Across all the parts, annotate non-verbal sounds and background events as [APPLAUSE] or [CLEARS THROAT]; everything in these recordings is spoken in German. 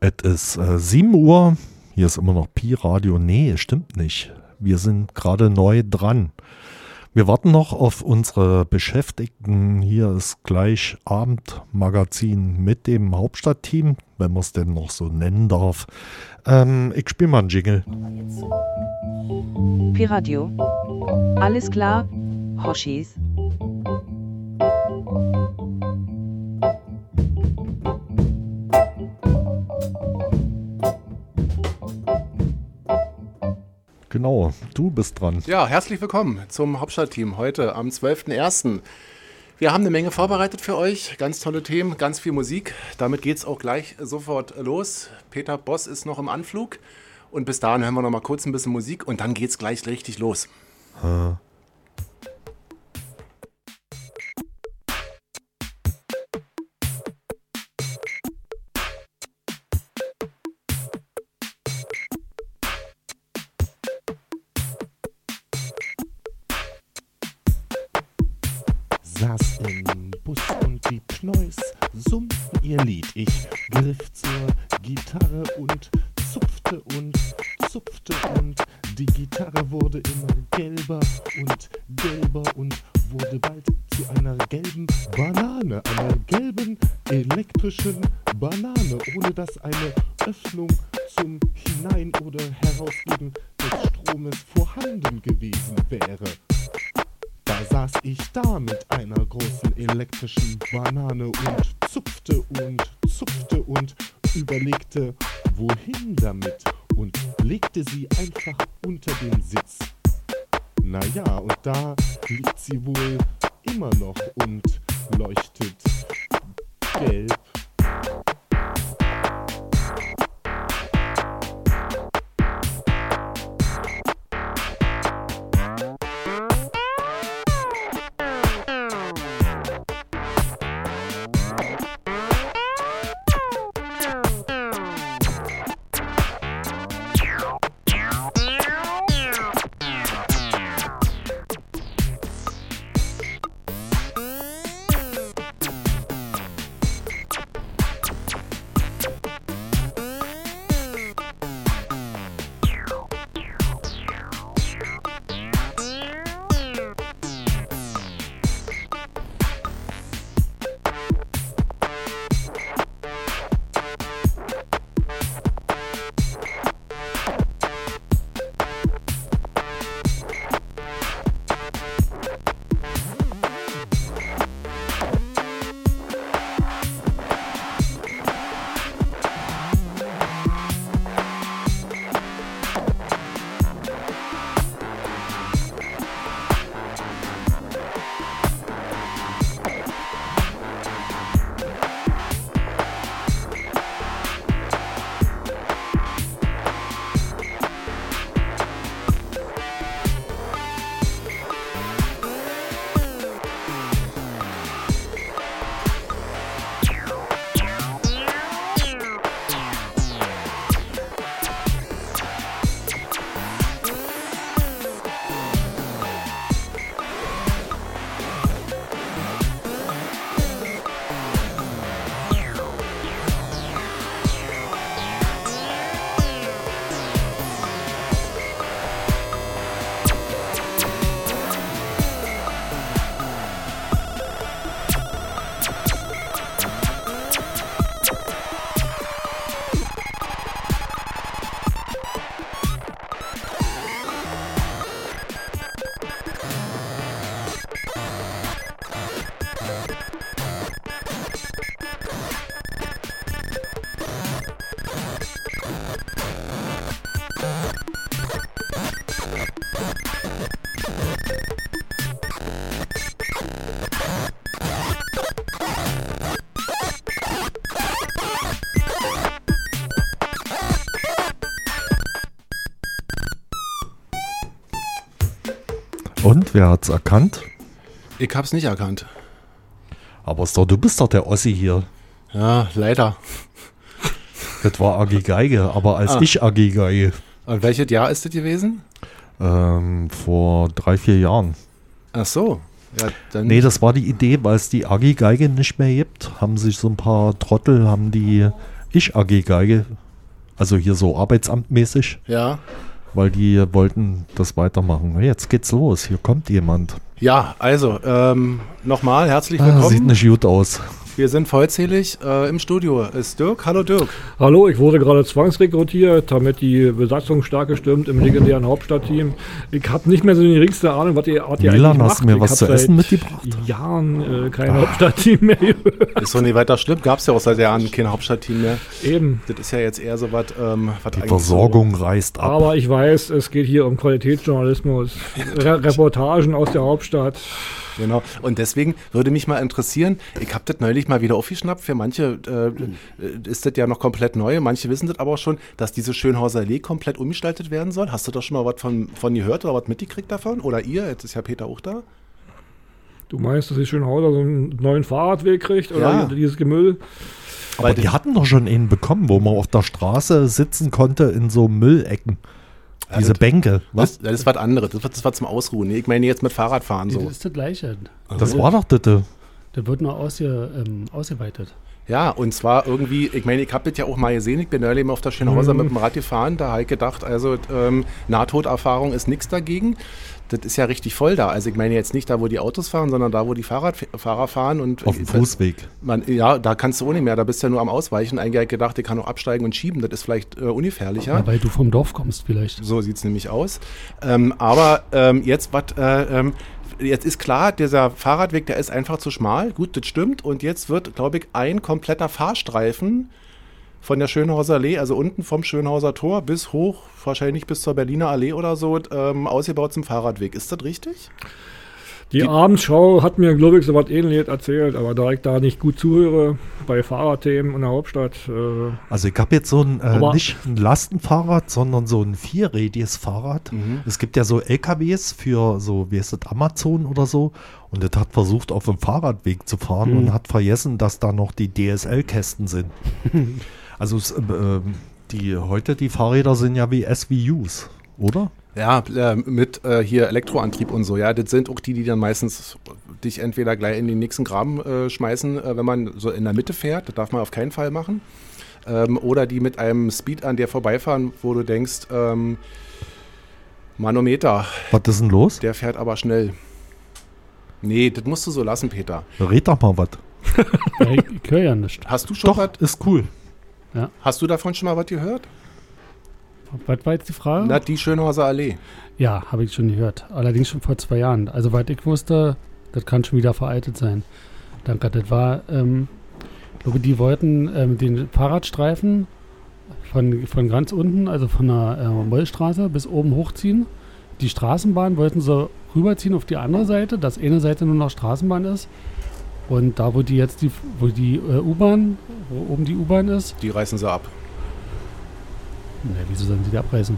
Es ist äh, 7 Uhr. Hier ist immer noch Pi-Radio. Nee, stimmt nicht. Wir sind gerade neu dran. Wir warten noch auf unsere Beschäftigten. Hier ist gleich Abendmagazin mit dem Hauptstadtteam, wenn man es denn noch so nennen darf. Ähm, ich spiele mal einen Jingle. Piradio. Alles klar, Hoshis. Genau, du bist dran. Ja, herzlich willkommen zum Hauptstadtteam heute am 12.01. Wir haben eine Menge vorbereitet für euch, ganz tolle Themen, ganz viel Musik. Damit geht es auch gleich sofort los. Peter Boss ist noch im Anflug und bis dahin hören wir noch mal kurz ein bisschen Musik und dann geht es gleich richtig los. Äh, unter den Sitz. Naja, und da liegt sie wohl immer noch und leuchtet gelb. Wer hat's erkannt? Ich hab's nicht erkannt. Aber ist doch, du bist doch der Ossi hier. Ja, leider. Das war Agi Geige, aber als Ah. ich Agi Geige. Und welches Jahr ist das gewesen? Ähm, vor drei, vier Jahren. Ach so. Ja, dann Nee, das war die Idee, weil es die AG-Geige nicht mehr gibt, haben sich so ein paar Trottel, haben die Ich-AG-Geige, also hier so arbeitsamtmäßig, ja. Weil die wollten das weitermachen. Jetzt geht's los, hier kommt jemand. ja, also ähm, nochmal herzlich Ah, willkommen. sieht nicht gut aus. Wir sind vollzählig. Äh, Im Studio ist Dirk. Hallo Dirk. Hallo, ich wurde gerade zwangsrekrutiert, damit die Besatzung stark gestimmt im legendären Hauptstadtteam. Ich habe nicht mehr so die geringste Ahnung, was ihr, was ihr Milan, eigentlich hast macht. du mir ich was zu essen mitgebracht? Jahren äh, kein Hauptstadtteam mehr gehört. [LAUGHS] Ist so nicht weiter schlimm. Gab es ja auch seit Jahren kein Hauptstadtteam mehr. Eben. Das ist ja jetzt eher so was, ähm, was Die Versorgung reißt ab. Aber ich weiß, es geht hier um Qualitätsjournalismus, Re Reportagen aus der Hauptstadt. Genau. Und deswegen würde mich mal interessieren, ich habe das neulich mal wieder aufgeschnappt. Für manche äh, ist das ja noch komplett neu. Manche wissen das aber auch schon, dass diese Schönhauser Allee komplett umgestaltet werden soll. Hast du da schon mal was von, von gehört oder was mitgekriegt davon? Oder ihr? Jetzt ist ja Peter auch da. Du meinst, dass die Schönhauser so einen neuen Fahrradweg kriegt oder Ja. dieses Gemüll? Aber weil die- hatten doch schon einen bekommen, wo man auf der Straße sitzen konnte in so Müllecken. Diese das- Bänke. Das, das ist was anderes. Das, das war zum Ausruhen. Ich meine jetzt mit Fahrradfahren so. Das ist das Gleiche. Das war doch das. Das wird nur ausge, ähm, ausgeweitet. Ja, und zwar irgendwie, ich meine, ich habe das ja auch mal gesehen, ich bin neulich mal auf der Schönhauser Mhm. mit dem Rad gefahren, da habe ich gedacht, also ähm, Nahtoderfahrung ist nichts dagegen. Das ist ja richtig voll da. Also ich meine jetzt nicht da, wo die Autos fahren, sondern da, wo die Fahrradfahrer fahren. Und Auf dem Fußweg. Man, ja, da kannst du auch nicht mehr, da bist du ja nur am Ausweichen. Eigentlich gedacht, ich kann auch absteigen und schieben, das ist vielleicht äh, ungefährlicher. Ja. Weil du vom Dorf kommst vielleicht. So sieht es nämlich aus. Ähm, aber ähm, jetzt, was, äh, ähm, jetzt ist klar, dieser Fahrradweg, der ist einfach zu schmal. Gut, das stimmt. Und jetzt wird, glaube ich, ein kompletter Fahrstreifen von der Schönhauser Allee, also unten vom Schönhauser Tor bis hoch, wahrscheinlich bis zur Berliner Allee oder so, ähm, ausgebaut zum Fahrradweg. Ist das richtig? Die, Die- Abendschau hat mir, glaube ich, so was ähnliches erzählt, aber da ich da nicht gut zuhöre bei Fahrradthemen in der Hauptstadt, äh, Also ich habe jetzt so ein, äh, nicht ein Lastenfahrrad, sondern so ein vierrädiges Fahrrad. Es gibt ja so LKWs für so, wie heißt das, Amazon oder so. Und das hat versucht, auf dem Fahrradweg zu fahren Mhm. und hat vergessen, dass da noch die DSL-Kästen sind. [LAUGHS] also äh, die, heute die Fahrräder sind ja wie SVUs, oder? Ja, äh, mit äh, hier Elektroantrieb und so. Ja, das sind auch die, die dann meistens dich entweder gleich in den nächsten Graben äh, schmeißen, äh, wenn man so in der Mitte fährt. Das darf man auf keinen Fall machen. Ähm, oder die mit einem Speed an dir vorbeifahren, wo du denkst, ähm, Manometer, Was ist denn los? der fährt aber schnell. Nee, das musst du so lassen, Peter. Red doch mal was. Ja, ich, höre ja nicht. Hast du schon was? ist cool. Hast du davon schon mal was gehört? Was war jetzt die Frage? Na, die Schönhauser Allee. Ja, habe ich schon gehört. Allerdings schon vor zwei Jahren. Also, weil ich wusste, das kann schon wieder veraltet sein. Danke. Das war, ähm, glaube, die wollten ähm, den Fahrradstreifen von, von ganz unten, also von der äh, Mollstraße bis oben hochziehen. Die Straßenbahn wollten sie rüberziehen auf die andere Seite, dass eine Seite nur noch Straßenbahn ist. Und da, wo die jetzt die, wo die äh, U-Bahn, wo oben die U-Bahn ist, Die reißen sie ab. ne, wieso sollen sie die abreißen?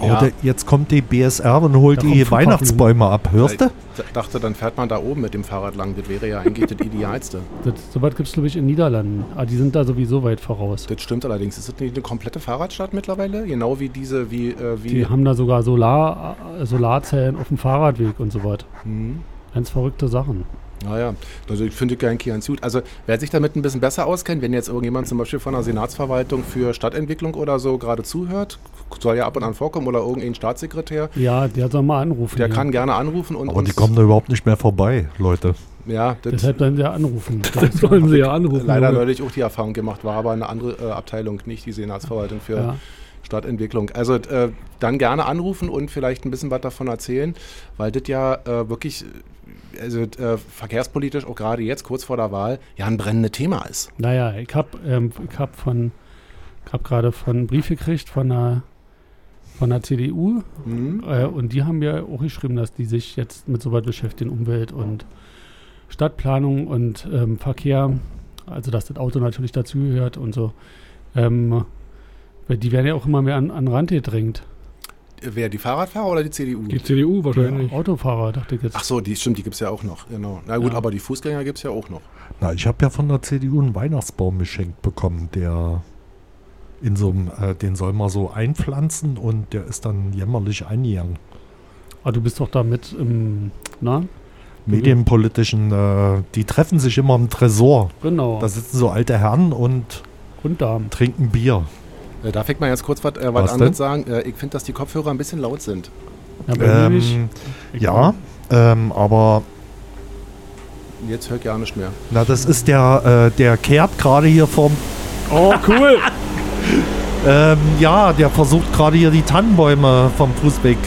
Oh, Ja. der, jetzt kommt die BSR und holt Da die. Weihnachtsbäume ab. Hörst du? Ich dachte, dann fährt man da oben mit dem Fahrrad lang. Das wäre ja eigentlich das Idealste. Das, sowas gibt es, glaube ich, in Niederlanden. Aber die sind da sowieso weit voraus. Das stimmt allerdings. Ist das nicht eine komplette Fahrradstadt mittlerweile? Genau wie diese, wie, äh, wie. Die haben da sogar Solar, äh, Solarzellen auf dem Fahrradweg und so was. Hm. Ganz verrückte Sachen. Naja, also ich finde nicht ganz gut. Also wer sich damit ein bisschen besser auskennt, wenn jetzt irgendjemand zum Beispiel von der Senatsverwaltung für Stadtentwicklung oder so gerade zuhört, soll ja ab und an vorkommen oder irgendein Staatssekretär, Ja, der soll mal anrufen. der hier. kann gerne anrufen und Aber die kommen da überhaupt nicht mehr vorbei, Leute. ja, das Deshalb sollen sie anrufen. [LAUGHS] das sollen sie ja anrufen. leider Junge. neulich auch die Erfahrung gemacht, war aber eine andere äh, Abteilung, nicht die Senatsverwaltung für Ja. Stadtentwicklung. Also äh, dann gerne anrufen und vielleicht ein bisschen was davon erzählen, weil das ja äh, wirklich, also äh, verkehrspolitisch auch gerade jetzt kurz vor der Wahl ja ein brennendes Thema ist. Naja, ich habe ähm, ich hab von, ich habe gerade von einen Brief gekriegt von der, von der CDU Mhm. äh, und die haben mir auch geschrieben, dass die sich jetzt mit so was beschäftigen, Umwelt und Stadtplanung und ähm, Verkehr, also dass das Auto natürlich dazugehört und so. Ähm, weil die werden ja auch immer mehr an, an den Rand gedrängt. Wer, die Fahrradfahrer oder die CDU? Die CDU wahrscheinlich. Autofahrer, dachte ich jetzt. Ach so, die stimmt, die gibt es ja auch noch. Genau. Na gut, Ja. aber die Fußgänger gibt es ja auch noch. Na, ich habe ja von der CDU einen Weihnachtsbaum geschenkt bekommen, der in so einem, äh, den soll man so einpflanzen und der ist dann jämmerlich eingegangen. Ah, du bist doch da mit im, na? medienpolitischen, äh, die treffen sich immer im Tresor. Genau. Da sitzen so alte Herren und und Damen. trinken Bier. Äh, darf ich mal jetzt kurz was, äh, was anderes sagen? Äh, ich finde, dass die Kopfhörer ein bisschen laut sind. Ja. Ähm, ja, ähm, aber Jetzt hört gar nicht mehr. na, das ist der, äh, der kehrt gerade hier vom, Oh, cool. [LAUGHS] ähm, ja, der versucht gerade hier die Tannenbäume vom Fußweg.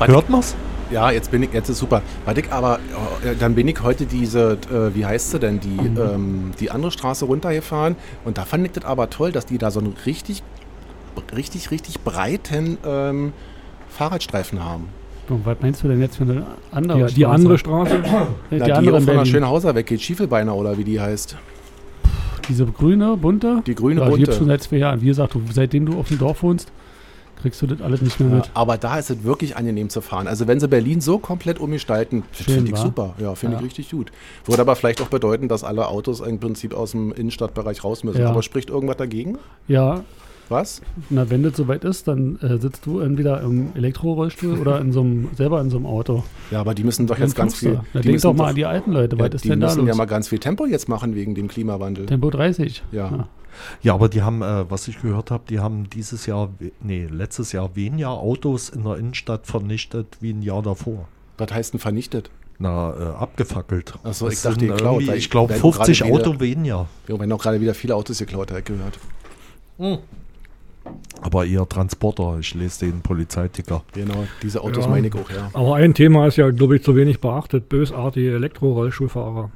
Hört man's? Ja, jetzt bin ich, jetzt ist super. Warte, aber äh, dann bin ich heute diese, äh, wie heißt sie denn, die, ähm, die andere Straße runtergefahren und da fand ich das aber toll, dass die da so einen richtig, richtig, richtig breiten ähm, Fahrradstreifen haben. Und was meinst du denn jetzt für eine andere Ja, die andere Straße. [COUGHS] Die, Na, die, andere von der. Schönhauser weggeht, Schiefelbeiner oder wie die heißt. Diese grüne, bunte? Die grüne ja, Die bunte. gibt's schon seit zwei Jahren. Wie gesagt, du, seitdem du auf dem Dorf wohnst, kriegst du das alles nicht mehr Ja, mit. aber da ist es wirklich angenehm zu fahren. Also wenn sie Berlin so komplett umgestalten, finde ich wa? super. Ja, finde Ja. ich richtig gut. Würde aber vielleicht auch bedeuten, dass alle Autos im Prinzip aus dem Innenstadtbereich raus müssen. Ja. Aber spricht irgendwas dagegen? Ja, Was? na, wenn das soweit ist, dann äh, sitzt du entweder im Elektrorollstuhl oder in so einem, selber in so einem Auto. Ja, aber die müssen doch jetzt ganz viel. Na, die denk müssen doch mal an die alten Leute. ja, Was ist die denn da müssen los? ja mal ganz viel Tempo jetzt machen wegen dem Klimawandel. Tempo 30. Ja. Ja, aber die haben, äh, was ich gehört habe, die haben dieses Jahr, nee, letztes Jahr weniger Autos in der Innenstadt vernichtet wie ein Jahr davor. Was heißt denn vernichtet? Na, äh, abgefackelt. Ach so, Das ich dachte, sind geklaut, Ich glaube, wenn 50 gerade wieder- Auto weniger. Ja, wenn auch gerade wieder viele Autos geklaut, habe ich gehört. Aber eher Transporter. Ich lese den Polizeiticker. Genau, diese Autos Ja. meine ich auch, ja. Aber ein Thema ist ja, glaube ich, zu wenig beachtet. Bösartige Elektrorollstuhlfahrer.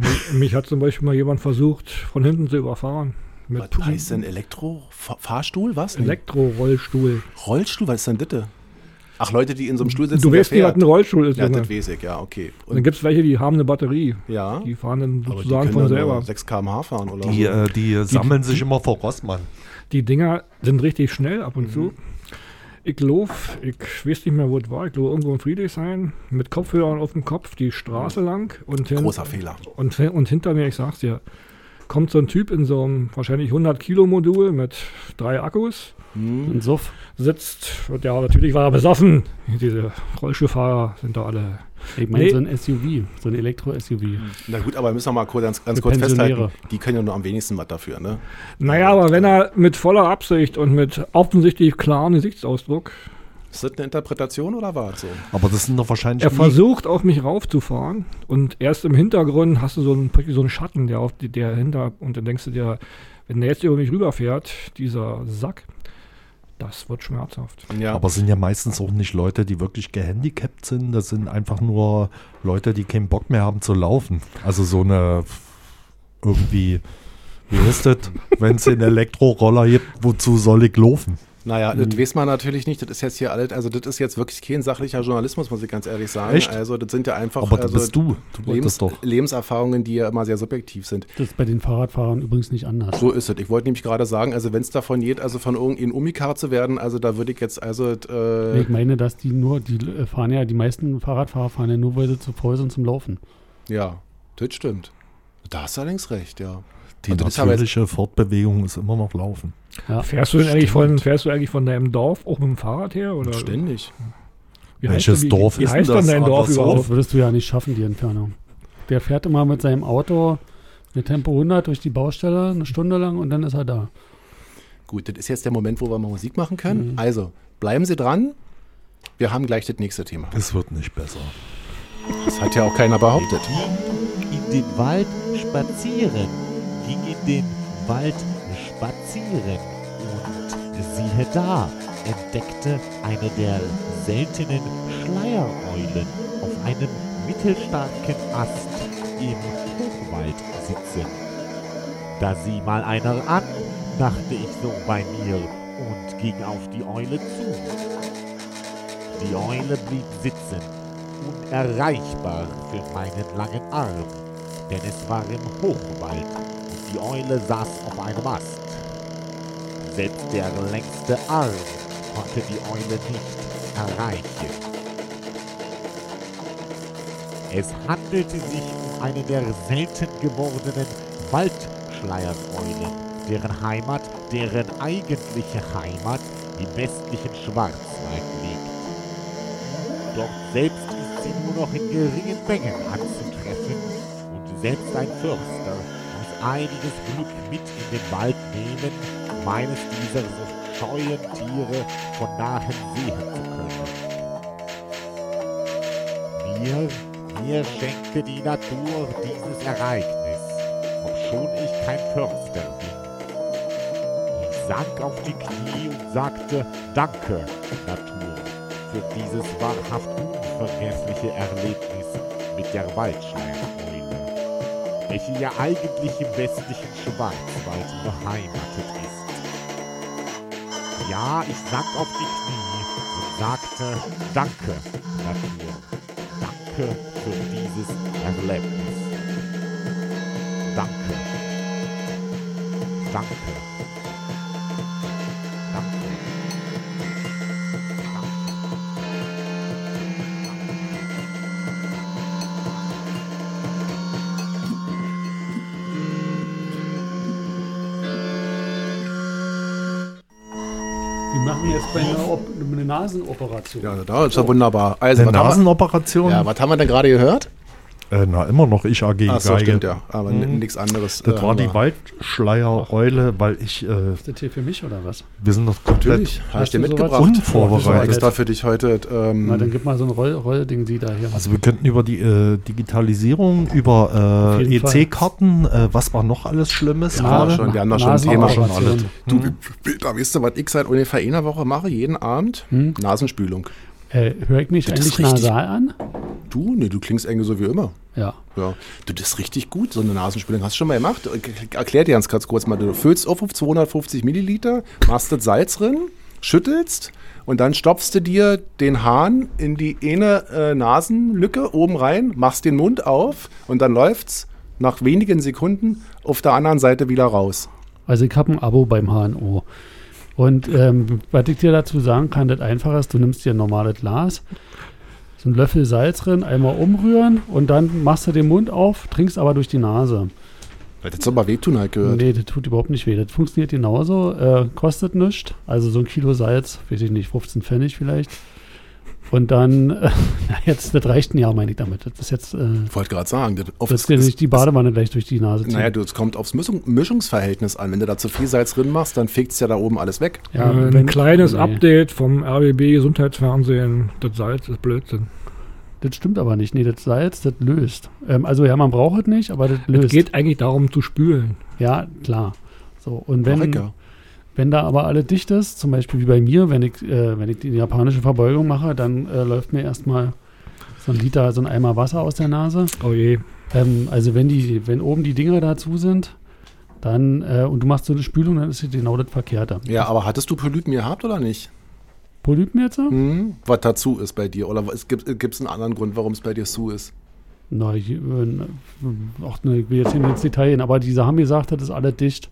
Mich, mich hat zum Beispiel mal jemand versucht, von hinten zu überfahren. Mit Was heißt denn Elektro-Fahrstuhl? Was? Elektrorollstuhl. Rollstuhl? Was ist denn das? Ach, Leute, die in so einem Stuhl sitzen. Du weißt nicht, was fährt. ein Rollstuhl ist, Ja, Junge. das weiß ich, ja, okay. Und dann gibt es welche, die haben eine Batterie. ja, Die fahren dann die sozusagen können von selber. nur 6 km/h fahren oder Die, so. äh, die sammeln sich immer vor Rossmann. Die Dinger sind richtig schnell ab und Mhm. zu. Ich lauf, ich weiß nicht mehr, wo es war, ich glaube irgendwo in Friedrichshain, mit Kopfhörern auf dem Kopf die Straße lang. Und, hin, Großer Fehler. und, und hinter mir, ich sag's dir, kommt so ein Typ in so einem wahrscheinlich 100 Kilo Modul mit drei Akkus, Hm. Ein Suff. sitzt, und ja, natürlich war er besoffen. Diese Rollstuhlfahrer sind da alle. Ich meine Nee. so ein SUV, so ein Elektro-SUV. Na gut, aber müssen wir mal kurz, ganz, ganz kurz festhalten. Die können ja nur am wenigsten was dafür, ne? Naja, aber wenn er mit voller Absicht und mit offensichtlich klarem Gesichtsausdruck, Ist das eine Interpretation oder war es so? Aber das sind doch wahrscheinlich er versucht auf mich raufzufahren und erst im Hintergrund hast du so einen, so einen Schatten, der auf die, der hinter, und dann denkst du dir, wenn der jetzt über mich rüberfährt, dieser Sack, das wird schmerzhaft. Ja. Aber es sind ja meistens auch nicht Leute, die wirklich gehandicapt sind. Das sind einfach nur Leute, die keinen Bock mehr haben zu laufen. Also so eine irgendwie, wie ist das, wenn es einen Elektroroller gibt, wozu soll ich laufen? Naja, das weiß man natürlich nicht. Das ist jetzt hier alles, also das ist jetzt wirklich kein sachlicher Journalismus, muss ich ganz ehrlich sagen. Echt? Also das sind ja einfach Aber das also, bist du. Du Lebens, doch. Lebenserfahrungen, die ja immer sehr subjektiv sind. Das ist bei den Fahrradfahrern übrigens nicht anders. So ist es. Ich wollte nämlich gerade sagen, also wenn es davon geht, also von irgendeinem Umikar zu werden, also da würde ich jetzt, also äh, Ich meine, dass die nur, die äh, fahren ja, die meisten Fahrradfahrer fahren ja nur, weil sie zu voll sind zum Laufen. ja, das stimmt. Da hast du allerdings recht, ja. Die jetzt- natürliche Fortbewegung ist immer noch Laufen. Ja. Fährst du denn eigentlich von, fährst du eigentlich von deinem Dorf auch mit dem Fahrrad her? Oder Ständig. Wie heißt Welches denn- wie, Dorf wie ist heißt denn das? dein Dorf Andersrum? überhaupt? Das würdest du ja nicht schaffen, die Entfernung. Der fährt immer mit seinem Auto mit Tempo 100 durch die Baustelle eine Stunde lang und dann ist er da. Gut, das ist jetzt der Moment, wo wir mal Musik machen können. Mhm. Also, bleiben Sie dran. Wir haben gleich das nächste Thema. Es wird nicht besser. Das hat ja auch keiner behauptet. ging in den Wald spazieren, ging in den Wald spazieren siehe da, entdeckte eine der seltenen Schleiereulen auf einem mittelstarken Ast im Hochwald sitzen. Da sieh mal einer an, dachte ich so bei mir und ging auf die Eule zu. Die Eule blieb sitzen unerreichbar für meinen langen Arm, denn es war im Hochwald und die Eule saß auf einem Ast. Selbst der längste Arm konnte die Eule nicht erreichen. Es handelte sich um eine der selten gewordenen Waldschleiereulen, deren Heimat, deren eigentliche Heimat im westlichen Schwarzwald liegt. Dort selbst ist sie nur noch in geringen Mengen anzutreffen und selbst ein Förster muss einiges Glück mit in den Wald nehmen, um eines dieser so scheuen Tiere von nahem sehen zu können. Mir, mir schenkte die Natur dieses Ereignis, obschon ich kein Förster bin. Ich sank auf die Knie und sagte, danke, Natur, für dieses wahrhaft unvergessliche Erlebnis mit der Waldschleiereule, welche ja eigentlich im westlichen Schwarzwald beheimatet. Ja, ich sank auf die Knie und sagte, danke, Natur, danke für dieses Erlebnis. Danke. Danke. Jetzt bei einer, Op eine Nasenoperation. Ja, da ist ja wunderbar. Also, Eine Nasenoperation? wir, ja, was haben wir denn gerade gehört? Äh, na, immer noch ich AG Ach so, Geige. stimmt ja. Aber Mhm. nichts anderes. Das äh, war die Waldschleiereule, weil ich, äh, Ist das hier für mich oder was? wir sind noch komplett Natürlich, habe ich Hast dir mitgebracht. unvorbereitet. Das ist da für dich heute. Ähm, Na, dann gib mal so ein Roll Rollding, die da hier. Also wir könnten über die äh, Digitalisierung, über äh. EC-Karten, äh, was war noch alles Schlimmes Ja, gerade? schon, wir haben da schon ein Thema schon alles. du, da weißt du, was ich seit ungefähr einer Woche mache, jeden Abend? Hm? Nasenspülung. Äh, hör ich mich Das eigentlich nasal an? Du? Nee, du klingst eigentlich so wie immer. Ja. Ja. Du, das ist richtig gut, so eine Nasenspülung. Hast du schon mal gemacht? Ich- Erklär dir ganz, ganz kurz mal. Du füllst auf auf 250 Milliliter, machst das Salz drin, schüttelst und dann stopfst du dir den Hahn in die eine äh, Nasenlücke oben rein, machst den Mund auf und dann läuft's nach wenigen Sekunden auf der anderen Seite wieder raus. Also ich habe ein Abo beim HNO. Und ähm, was ich dir dazu sagen kann, das einfach ist, du nimmst dir ein normales Glas, so einen Löffel Salz drin, einmal umrühren und dann machst du den Mund auf, trinkst aber durch die Nase. Das ist aber wehtun halt gehört. Nee, das tut überhaupt nicht weh. Das funktioniert genauso, äh, kostet nichts. Also so ein Kilo Salz, weiß ich nicht, 15 Pfennig vielleicht. Und dann, [LAUGHS] äh, jetzt, das reicht ein Jahr, meine ich damit. Das ist jetzt, äh, Ich wollte gerade sagen, das, auf das ist dir nicht die Badewanne gleich durch die Nase ziehen. Naja, du, es kommt aufs Mischung, Mischungsverhältnis an. Wenn du da zu viel Salz drin machst, dann fegt es ja da oben alles weg. äh, ein kleines nee. Update vom RBB Gesundheitsfernsehen. Das Salz ist Blödsinn. Das stimmt aber nicht. Nee, das Salz, das löst. Ähm, also ja, man braucht es nicht, aber das Es löst. geht eigentlich darum zu spülen. Ja, klar. So, und wenn, ja. Wenn da aber alles dicht ist, zum Beispiel wie bei mir, wenn ich, äh, wenn ich die japanische Verbeugung mache, dann äh, läuft mir erstmal so ein Liter, so ein Eimer Wasser aus der Nase. Oh je. Ähm, also wenn die, wenn oben die Dinger dazu sind, dann, äh, und du machst so eine Spülung, dann ist es genau das Verkehrte. Ja, aber hattest du Polypen gehabt oder nicht? Polypen jetzt? so? Hm? Was dazu ist bei dir? Oder es gibt es einen anderen Grund, warum es bei dir zu ist? Na, ich, äh, auch, ne, ich will jetzt nicht ins Detail gehen, aber diese haben gesagt, das ist alles dicht.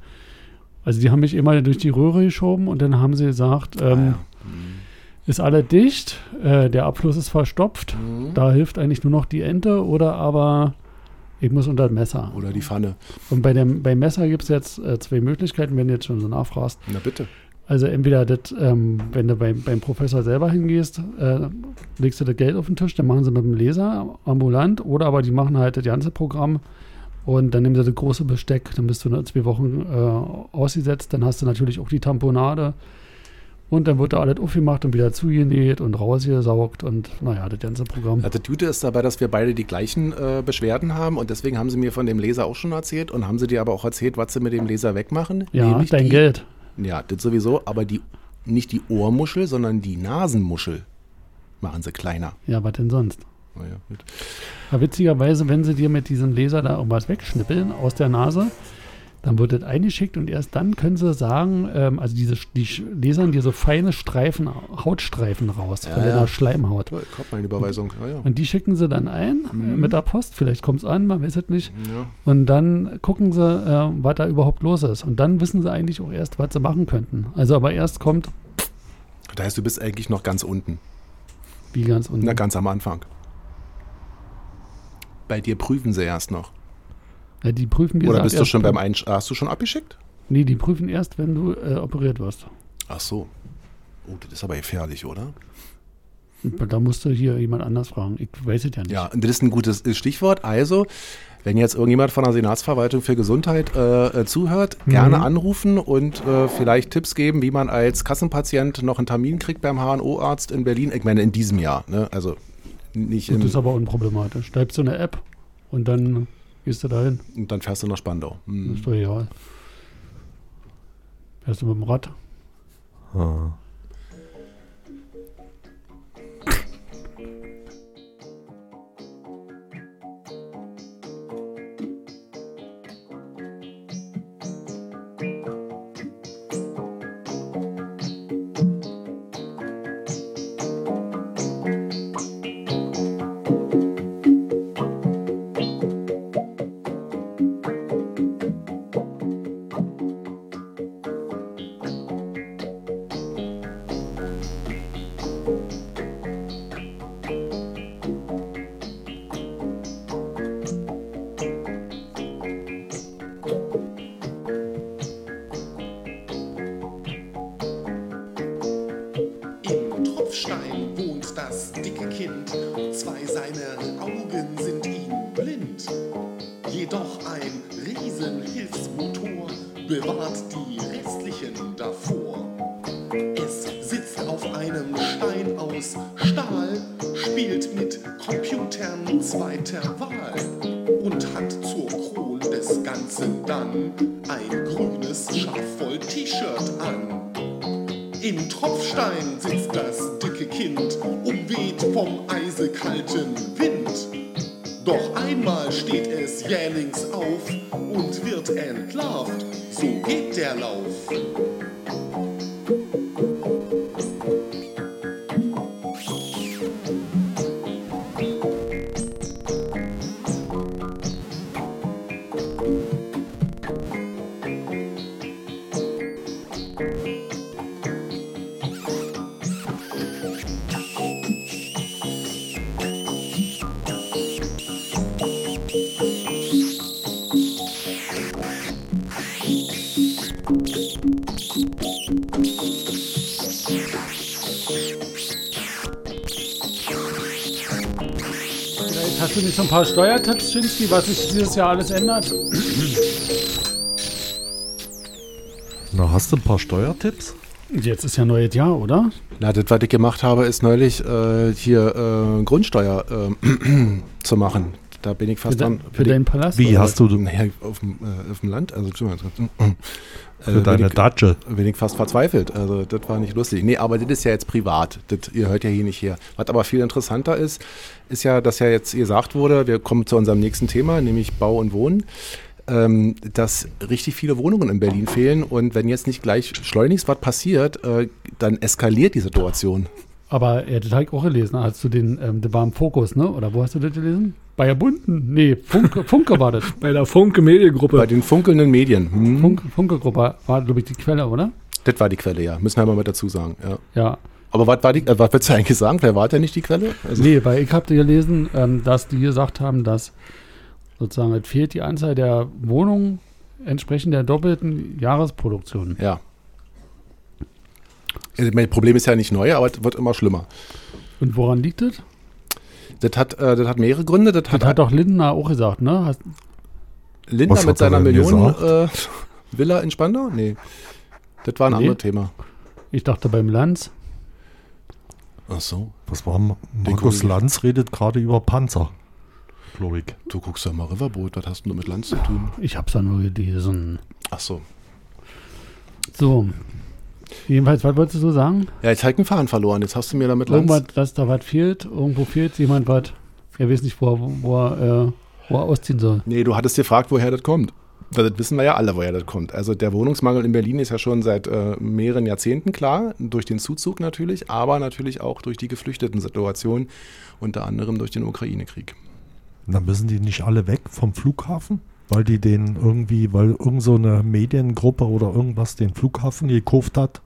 Also die haben mich immer durch die Röhre geschoben und dann haben sie gesagt, ähm, ist alles dicht, äh, der Abfluss ist verstopft, Mhm. da hilft eigentlich nur noch die Ente oder aber ich muss unter das Messer. Oder die Pfanne. Und bei dem, beim Messer gibt es jetzt äh, zwei Möglichkeiten, wenn du jetzt schon so nachfragst. Na bitte. Also entweder das, ähm, wenn du beim, beim Professor selber hingehst, äh, legst du das Geld auf den Tisch, dann machen sie mit dem Laser ambulant oder aber die machen halt das ganze Programm und dann nehmen sie das große Besteck, dann bist du nur zwei Wochen äh, ausgesetzt, dann hast du natürlich auch die Tamponade und dann wird da alles aufgemacht und wieder zugenäht und rausgesaugt und naja, das ganze Programm. Ja, das Gute ist dabei, dass wir beide die gleichen äh, Beschwerden haben und deswegen haben sie mir von dem Laser auch schon erzählt und haben sie dir aber auch erzählt, was sie mit dem Laser wegmachen. Ja, Nämlich dein die, Geld. Ja, das sowieso, aber die nicht die Ohrmuschel, sondern die Nasenmuschel machen sie kleiner. Ja, was denn sonst? Naja, gut. Aber witzigerweise, wenn sie dir mit diesem Laser da irgendwas wegschnippeln aus der Nase, dann wird das eingeschickt und erst dann können sie sagen, ähm, also diese, die lasern dir so feine Streifen, Hautstreifen raus Ja, von ja. deiner Schleimhaut. Toll, kommt meine Überweisung. Ja, ja. Und die schicken sie dann ein Mhm. mit der Post, vielleicht kommt es an, man weiß es nicht. ja. Und dann gucken sie, äh, was da überhaupt los ist. Und dann wissen sie eigentlich auch erst, was sie machen könnten. Also aber erst kommt, Das heißt, du bist eigentlich noch ganz unten. wie ganz unten. Na, ganz am Anfang. Bei dir prüfen sie erst noch. Ja, die prüfen wie Oder bist du schon beim Einsch Hast du schon abgeschickt? Nee, die prüfen erst, wenn du äh, operiert wirst. Ach so. Oh, das ist aber gefährlich, oder? Da musste hier jemand anders fragen. Ich weiß es ja nicht. Ja, das ist ein gutes Stichwort. Also, wenn jetzt irgendjemand von der Senatsverwaltung für Gesundheit äh, äh, zuhört, gerne anrufen und äh, vielleicht Tipps geben, wie man als Kassenpatient noch einen Termin kriegt beim HNO-Arzt in Berlin. Ich meine, in diesem Jahr. Ne? Also nicht Das ist aber unproblematisch. Schreibst du eine App und dann gehst du dahin. und dann fährst du nach Spandau. Das Hm. ist doch egal. Fährst du mit dem Rad? Ah. Steuertipps, Schinski, was sich dieses Jahr alles ändert? Na, hast du ein paar Steuertipps? Jetzt ist ja neues Jahr, oder? Na, das, was ich gemacht habe, ist neulich äh, hier äh, Grundsteuer äh, [CLEARS THROAT] zu machen. Da bin ich Für, fast de dann. für deinen Palast? Wie hast du Naja, auf dem, äh, auf dem Land, also äh, für deine bin ich, Datsche? bin ich fast verzweifelt. Also das war nicht lustig. Nee, aber das ist ja jetzt privat. Das, ihr hört ja hier nicht her. Was aber viel interessanter ist, ist ja, dass ja jetzt gesagt wurde, wir kommen zu unserem nächsten Thema, nämlich Bau und Wohnen, ähm, dass richtig viele Wohnungen in Berlin fehlen und wenn jetzt nicht gleich schleunigst was passiert, äh, dann eskaliert die Situation. Aber ja, das habe ich auch gelesen. Hast du den, ähm, der war im Fokus, ne? Oder wo hast du das gelesen? Bei der Bunten? Nee, Funke, Funke war das. [LAUGHS] Bei der Funke Mediengruppe. Bei den funkelnden Medien. Hm? Funke, Funke-Gruppe war, glaube ich, die Quelle, oder? Das war die Quelle, ja. Müssen wir mal mit dazu sagen. Ja. Ja. Aber was war die, äh, was willst du eigentlich sagen? Wer war denn nicht die Quelle? Also, Nee, weil ich habe gelesen, ähm, dass die gesagt haben, dass sozusagen es fehlt die Anzahl der Wohnungen entsprechend der doppelten Jahresproduktion. Ja. Äh, Mein Problem ist ja nicht neu, aber es wird immer schlimmer. Und woran liegt das? Das hat, äh, das hat mehrere Gründe. Das hat, Das hat doch Lindner auch gesagt, ne? Was mit hat er seiner Millionen äh, Villa in Spandau? Nee. Das war ein Nee. anderes Thema. ich dachte beim Lanz. Ach so. Was war Markus. Lanz redet gerade über Panzer. Ich. Du guckst doch mal Riverboot. Was hast du mit Land zu tun? Ich hab's da nur gelesen. Ach so. So. Jedenfalls, was wolltest du sagen? Ja, jetzt habe ich einen Faden verloren. Jetzt hast du mir damit Lanz. Irgendwas, dass da was fehlt. Irgendwo fehlt jemand was. Er weiß nicht, wo er, wo er, äh, wo er ausziehen soll. Nee, du hattest gefragt, woher das kommt. Das wissen wir ja alle, woher das kommt. Also der Wohnungsmangel in Berlin ist ja schon seit äh, mehreren Jahrzehnten klar, durch den Zuzug natürlich, aber natürlich auch durch die geflüchteten Situation, unter anderem durch den Ukraine-Krieg. Dann müssen die nicht alle weg vom Flughafen, weil die den irgendwie, weil irgend so eine Mediengruppe oder irgendwas den Flughafen gekauft hat.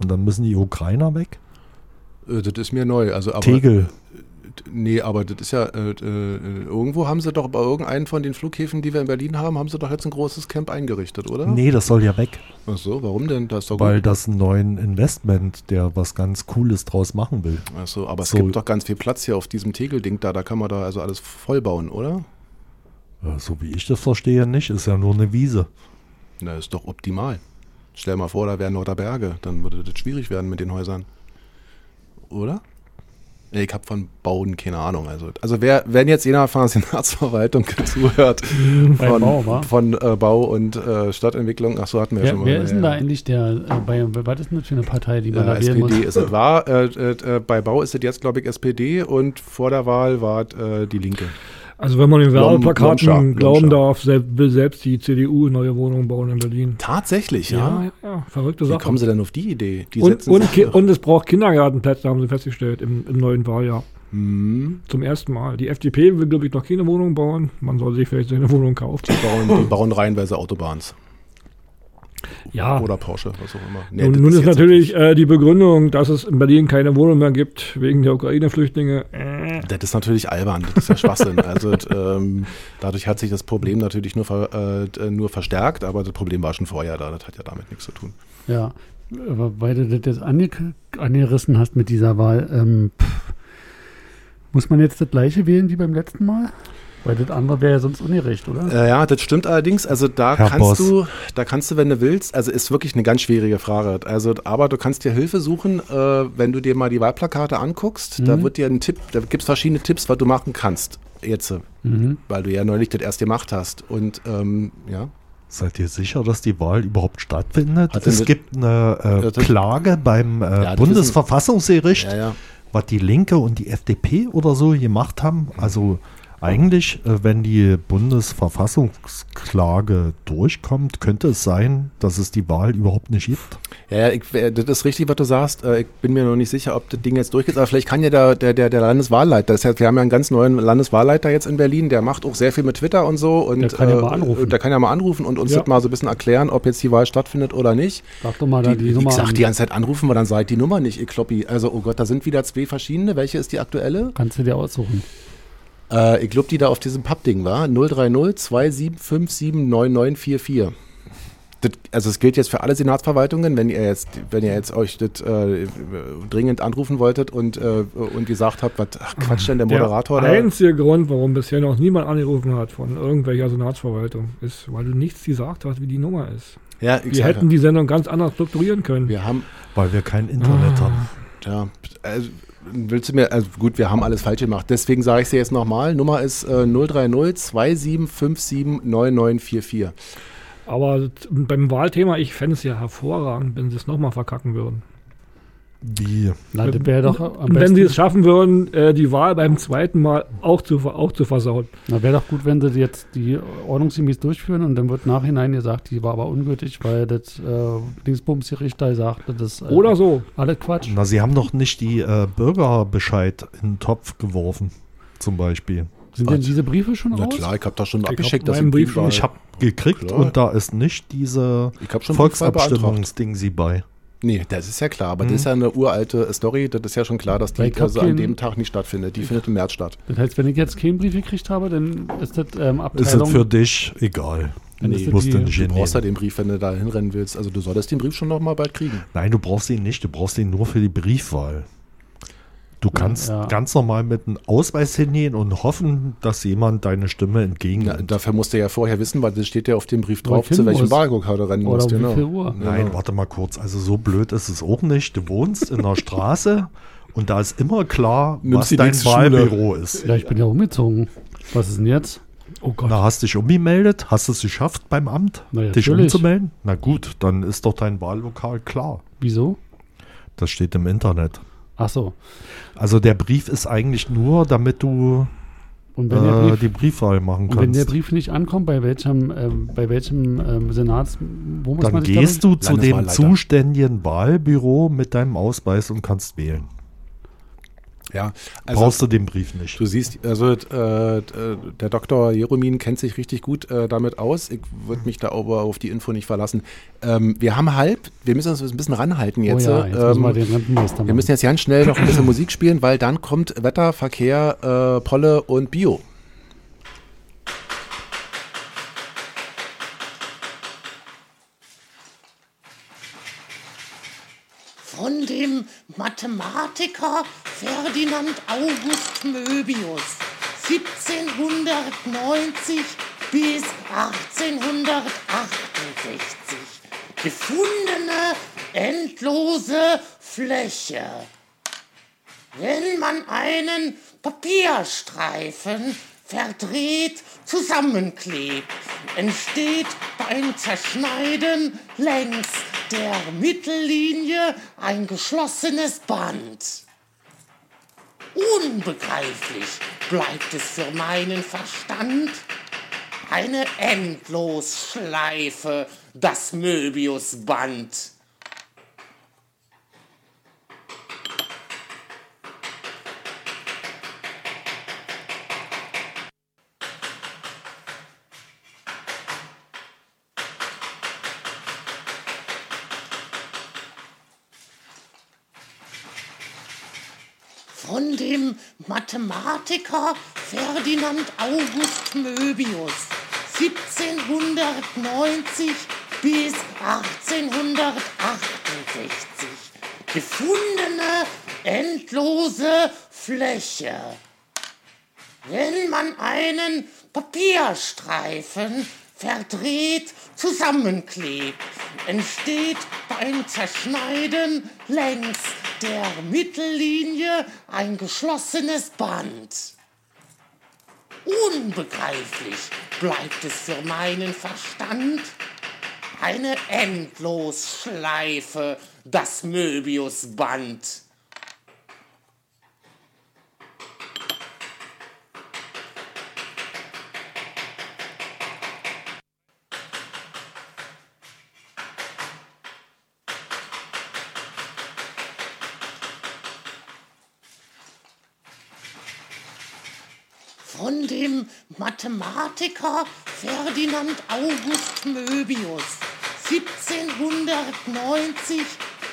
Und dann müssen die Ukrainer weg. Äh, das ist mir neu. Also, aber Tegel. nee, aber das ist ja, äh, äh, irgendwo haben sie doch bei irgendeinem von den Flughäfen, die wir in Berlin haben, haben sie doch jetzt ein großes Camp eingerichtet, oder? Nee, das soll ja weg, Ach so, warum denn? Das weil gut. das einen neuen Investment, der was ganz Cooles draus machen will. Ach so, aber es So. gibt doch ganz viel Platz hier auf diesem Tegelding da, da kann man da also alles vollbauen, oder? Ja, so wie ich das verstehe, nicht. Ist ja nur eine Wiese. Na, ist doch optimal. Stell mal vor, da wären lauter Berge, dann würde das schwierig werden mit den Häusern. Oder? Nee, Ich habe von Bauen keine Ahnung. Also, also wer, wenn jetzt jemand von der Senatsverwaltung [LAUGHS] zuhört, von, Bau, von äh, Bau und äh, Stadtentwicklung, ach so hatten wir ja Wer, schon mal. wer ist denn da ja, eigentlich der, äh, bei, was ist denn das für eine Partei, die man ja, da wählen muss? SPD ist es. War, äh, äh, bei Bau ist es jetzt, glaube ich, SPD und vor der Wahl war es äh, die Linke. Also wenn man den Lom- Werbeplakaten Lomschar, glauben darf, selbst, will selbst die CDU neue Wohnungen bauen in Berlin. Tatsächlich, ja. Ja, ja, verrückte Wie Sache. kommen sie denn auf die Idee? Die und, und, und es braucht Kindergartenplätze, haben sie festgestellt, im, im neuen Wahljahr. Hm, Zum ersten Mal. Die FDP will, glaube ich, noch keine Wohnung bauen. Man soll sich vielleicht seine Wohnung kaufen. die, bauen, die bauen reihenweise Autobahns. Ja, Oder Porsche, was auch immer. Nee, nun, nun ist natürlich äh, die Begründung, dass es in Berlin keine Wohnung mehr gibt, wegen der Ukraine-Flüchtlinge. Äh, Das ist natürlich albern, das ist ja Schwachsinn. Also ähm, dadurch hat sich das Problem natürlich nur, ver, äh, nur verstärkt, aber das Problem war schon vorher da, das hat ja damit nichts zu tun. Ja, aber weil du das jetzt ange angerissen hast mit dieser Wahl, ähm, pff, muss man jetzt das gleiche wählen wie beim letzten Mal? Weil das andere wäre ja sonst ungerecht, oder? Äh, ja, das stimmt allerdings. Also da Herr kannst Boss. du, da kannst du, wenn du willst, also ist wirklich eine ganz schwierige Frage. Also, aber du kannst dir Hilfe suchen, äh, wenn du dir mal die Wahlplakate anguckst. Da Mhm. wird dir ein Tipp, da gibt es verschiedene Tipps, was du machen kannst. Jetzt, äh, Mhm. weil du ja neulich das erst gemacht hast. Und ähm, ja. Seid ihr sicher, dass die Wahl überhaupt stattfindet? Hat es gibt eine äh, Ja, Klage beim äh, das Bundesverfassungsgericht, Ja, ja. was die Linke und die FDP oder so gemacht haben. Also eigentlich, äh, wenn die Bundesverfassungsklage durchkommt, könnte es sein, dass es die Wahl überhaupt nicht gibt. Ja, ich, äh, das ist richtig, was du sagst. Äh, Ich bin mir noch nicht sicher, ob das Ding jetzt durchgeht, aber vielleicht kann ja der, der, der, Landeswahlleiter, das heißt, wir haben ja einen ganz neuen Landeswahlleiter jetzt in Berlin, der macht auch sehr viel mit Twitter und so. Und, Der kann ja mal anrufen. Der kann ja mal anrufen und uns Ja. das mal so ein bisschen erklären, ob jetzt die Wahl stattfindet oder nicht. Sag doch mal die, Die, Nummer ich sag die ganze Zeit anrufen, weil dann sagt die Nummer nicht, ihr Kloppi. Also, oh Gott, da sind wieder zwei verschiedene. Welche ist die aktuelle? Kannst du dir aussuchen. Äh, ich glaube, die da auf diesem Pappding war. 030 2757 9944. Das, also es gilt jetzt für alle Senatsverwaltungen, wenn ihr jetzt, wenn ihr jetzt euch das äh, dringend anrufen wolltet und, äh, und gesagt habt, was ach, Quatsch denn der Moderator der da? einzige Grund, warum bisher noch niemand angerufen hat von irgendwelcher Senatsverwaltung, ist, weil du nichts gesagt hast, wie die Nummer ist. Ja, Wir hätten ja, die Sendung ganz anders strukturieren können. wir haben, Weil wir kein Internet Ah. haben. ja, also, willst du mir, also gut, wir haben alles falsch gemacht. Deswegen sage ich es dir jetzt nochmal. Nummer ist äh, 030 2757 9944. Aber beim Wahlthema, ich fände es ja hervorragend, wenn sie es nochmal verkacken würden. Wie? Na, das wäre doch am Und wenn besten. sie es schaffen würden, äh, die Wahl beim zweiten Mal auch zu, auch zu versauen. Na, wäre doch gut, wenn sie jetzt die ordnungsgemäß durchführen und dann wird nachhinein gesagt, die war aber ungültig, weil das äh, Dingsbums-Gericht da sagte, das äh, Oder so. alles Quatsch. Na, sie haben doch nicht die äh, Bürgerbescheid in den Topf geworfen, zum Beispiel. Sind denn diese Briefe schon Na raus? klar, ich habe das schon abgeschickt. dass ich Brief die schon- Ich habe gekriegt Klar. und da ist nicht diese. Volksabstimmungsding sie bei. Nee, das ist ja klar, aber Mhm. das ist ja eine uralte Story. Das ist ja schon klar, dass die also an dem Tag nicht stattfindet. Die findet im März statt. Das heißt, wenn ich jetzt keinen Brief gekriegt habe, dann ist das ähm, Ist Abteilung. es für dich egal? Dann Nee, ist das musst du die- nicht Du brauchst ja den Brief, wenn du da hinrennen willst. Also du solltest den Brief schon noch mal bald kriegen. Nein, du brauchst ihn nicht. Du brauchst ihn nur für die Briefwahl. Du kannst ja. ganz normal mit einem Ausweis hingehen und hoffen, dass jemand deine Stimme Ja, entgegennimmt. dafür musst du ja vorher wissen, weil das steht ja auf dem Brief drauf, zu welchem. Wahllokal du rennen Oder musst. um Genau. Uhr? Nein, Genau. warte mal kurz. Also so blöd ist es auch nicht. Du wohnst in einer [LAUGHS] Straße und da ist immer klar, Nimmst was dein. Wahlbüro ist. Ja, ich bin ja umgezogen. Was ist denn jetzt? Oh Gott. Na, hast dich umgemeldet? Hast du es geschafft beim Amt, Na ja, dich natürlich. umzumelden? Na gut, dann ist doch dein Wahllokal klar. Wieso? Das steht im Internet. Ach so. Also der Brief ist eigentlich nur, damit du Und wenn, der äh, Brief, die Briefwahl machen und wenn der kannst. Brief nicht ankommt, bei welchem, ähm, bei welchem ähm, Senats, wo muss Dann man sich gehst du zu dem zuständigen Wahlbüro mit deinem Ausweis und kannst wählen. Ja, also Brauchst du den Brief nicht. du siehst, also äh, äh, der Dr. Jeromin kennt sich richtig gut äh, damit aus. Ich würde mich da aber auf die Info nicht verlassen. Ähm, wir haben halb, wir müssen uns ein bisschen ranhalten jetzt. oh ja, jetzt müssen wir ähm, wir müssen jetzt ganz schnell noch ein bisschen Musik spielen, weil dann kommt Wetter, Verkehr, äh, Polle und Bio. Von dem Mathematiker Ferdinand August Möbius 1790 bis 1868 gefundene endlose Fläche. Wenn man einen Papierstreifen verdreht, zusammenklebt, entsteht beim Zerschneiden längs der Mittellinie ein geschlossenes Band. Unbegreiflich bleibt es für meinen Verstand. Eine Endlosschleife, das Möbiusband. Von dem Mathematiker Ferdinand August Möbius 1790 bis 1868 gefundene endlose Fläche. Wenn man einen Papierstreifen verdreht, zusammenklebt, entsteht beim Zerschneiden längs der Mittellinie ein geschlossenes Band. Unbegreiflich bleibt es für meinen Verstand. Eine Endlosschleife, das Möbiusband. Von dem Mathematiker Ferdinand August Möbius 1790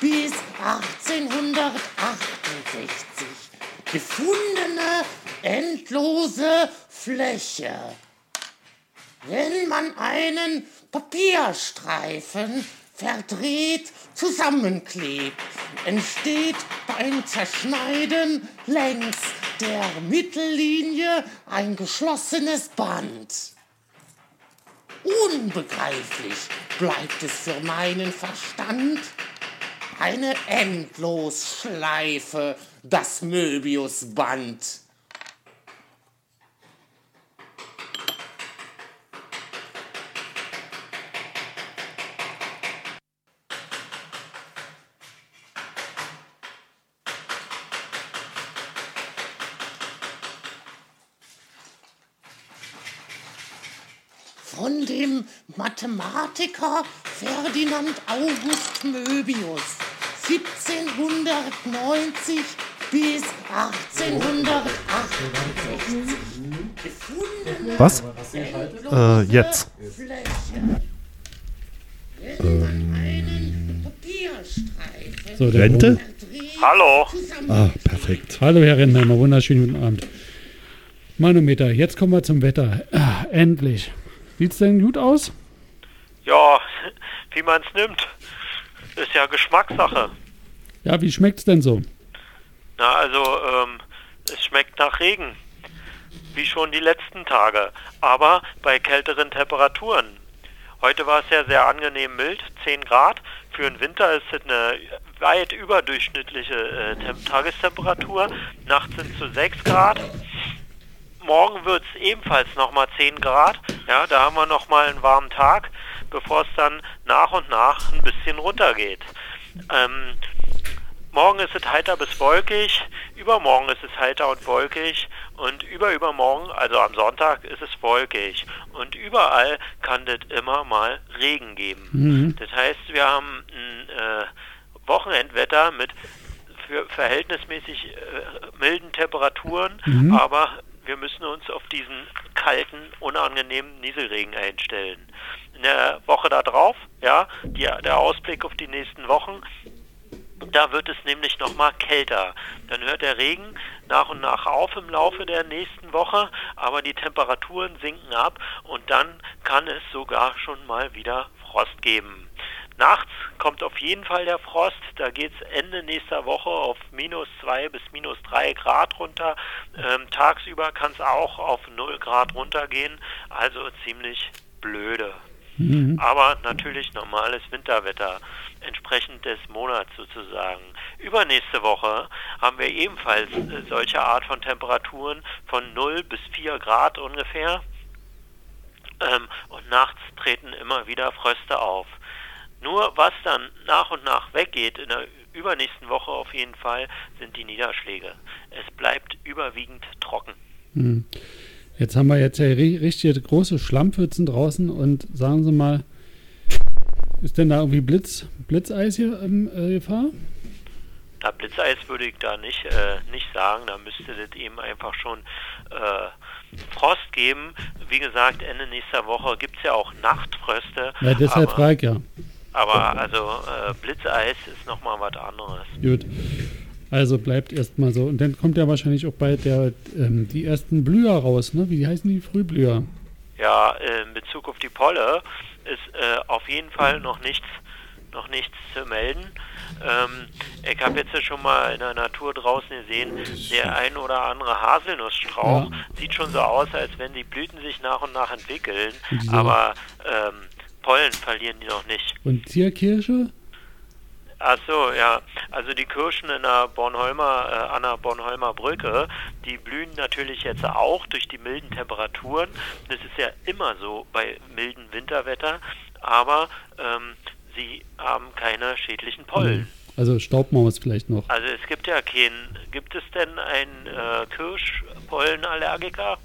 bis 1868 gefundene endlose Fläche. Wenn man einen Papierstreifen verdreht, zusammenklebt, entsteht beim Zerschneiden längs der Mittellinie ein geschlossenes Band. Unbegreiflich bleibt es für meinen Verstand. Eine Endlosschleife, das Möbiusband. Von dem Mathematiker Ferdinand August Möbius 1790 bis 1868 gefundene Was? Äh, jetzt. So, der Rente? Hallo. Ah, perfekt. Hallo Herr Rentner, wunderschönen guten Abend. Manometer, jetzt kommen wir zum Wetter. Ah, endlich. Sieht's denn gut aus? Ja, wie man es nimmt. Ist ja Geschmackssache. Ja, wie schmeckt's denn so? Na, also, ähm, es schmeckt nach Regen. Wie schon die letzten Tage. Aber bei kälteren Temperaturen. Heute war es ja sehr angenehm mild, 10 Grad. Für den Winter ist es eine weit überdurchschnittliche äh, Tem Tagestemperatur. Nachts sind es zu 6 Grad. Morgen wird es ebenfalls nochmal 10 Grad. Ja, da haben wir nochmal einen warmen Tag, bevor es dann nach und nach ein bisschen runtergeht. Ähm, morgen ist es heiter bis wolkig, übermorgen ist es heiter und wolkig und überübermorgen, also am Sonntag, ist es wolkig. Und überall kann das immer mal Regen geben. Mhm. Das heißt, wir haben ein äh, Wochenendwetter mit für verhältnismäßig äh, milden Temperaturen, Mhm. aber wir müssen uns auf diesen kalten, unangenehmen Nieselregen einstellen. Der Woche darauf, ja, die, der Ausblick auf die nächsten Wochen, da wird es nämlich nochmal kälter. Dann hört der Regen nach und nach auf im Laufe der nächsten Woche, aber die Temperaturen sinken ab und dann kann es sogar schon mal wieder Frost geben. Nachts kommt auf jeden Fall der Frost. Da geht es Ende nächster Woche auf minus 2 bis minus 3 Grad runter. Ähm, tagsüber kann es auch auf 0 Grad runtergehen. Also ziemlich blöde. Mhm. Aber natürlich normales Winterwetter, entsprechend des Monats sozusagen. Übernächste Woche haben wir ebenfalls äh, solche Art von Temperaturen von 0 bis 4 Grad ungefähr. Ähm, und nachts treten immer wieder Fröste auf. Nur was dann nach und nach weggeht, in der übernächsten Woche auf jeden Fall, sind die Niederschläge. Es bleibt überwiegend trocken. Hm. Jetzt haben wir jetzt ja ri- richtige große Schlammpfützen draußen und sagen Sie mal, ist denn da irgendwie Blitz, Blitzeis hier ähm, äh, Gefahr? Na, Blitzeis würde ich da nicht, äh, nicht sagen. Da müsste das eben einfach schon äh, Frost geben. Wie gesagt, Ende nächster Woche gibt es ja auch Nachtfröste. Ja, deshalb aber, frage ich ja. aber also äh, Blitzeis ist nochmal was anderes. Gut. Also bleibt erstmal so. Und dann kommt ja wahrscheinlich auch bald der, ähm, die ersten Blüher raus, ne? Wie heißen die Frühblüher? Ja, äh, in Bezug auf die Polle ist äh, auf jeden Fall noch nichts, noch nichts zu melden. Ähm, ich habe jetzt ja schon mal in der Natur draußen gesehen, der ein oder andere Haselnussstrauch Ja. sieht schon so aus, als wenn die Blüten sich nach und nach entwickeln, diese- aber ähm, Pollen verlieren die noch nicht. Und Zierkirsche? Ach so, ja. Also die Kirschen in der Bornholmer, äh, an der Bornholmer Brücke, die blühen natürlich jetzt auch durch die milden Temperaturen. Das ist ja immer so bei milden Winterwetter, aber ähm, sie haben keine schädlichen Pollen. Also Staubmaus vielleicht noch. Also es gibt ja keinen, gibt es denn einen äh, Kirschpollenallergiker?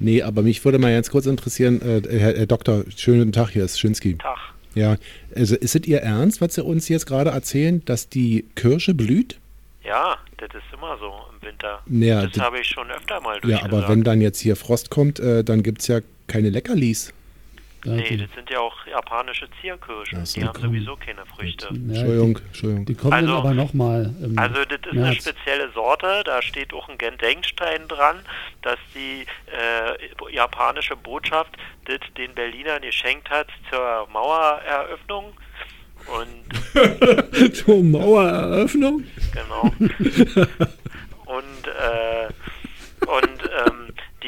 Nee, aber mich würde mal ganz kurz interessieren, äh, Herr, Herr Doktor, schönen guten Tag, hier ist Schinski. Tag. Ja, also ist es Ihr Ernst, was Sie uns jetzt gerade erzählen, dass die Kirsche blüht? Ja, das ist immer so im Winter. Ja, das das- habe ich schon öfter mal Ja, aber wenn dann jetzt hier Frost kommt, äh, dann gibt es ja keine Leckerlis. Nee, die, das sind ja auch japanische Zierkirschen. So, die haben komm. sowieso keine Früchte. ja, Entschuldigung, Entschuldigung. Die, die kommen Also- dann aber nochmal. im Also das ist eine März. spezielle Sorte, da steht auch ein Gedenkstein dran, dass die äh, japanische Botschaft das den Berlinern geschenkt hat zur Mauereröffnung. Und [LAUGHS] Zur Mauereröffnung? genau. [LAUGHS] und äh, und ähm,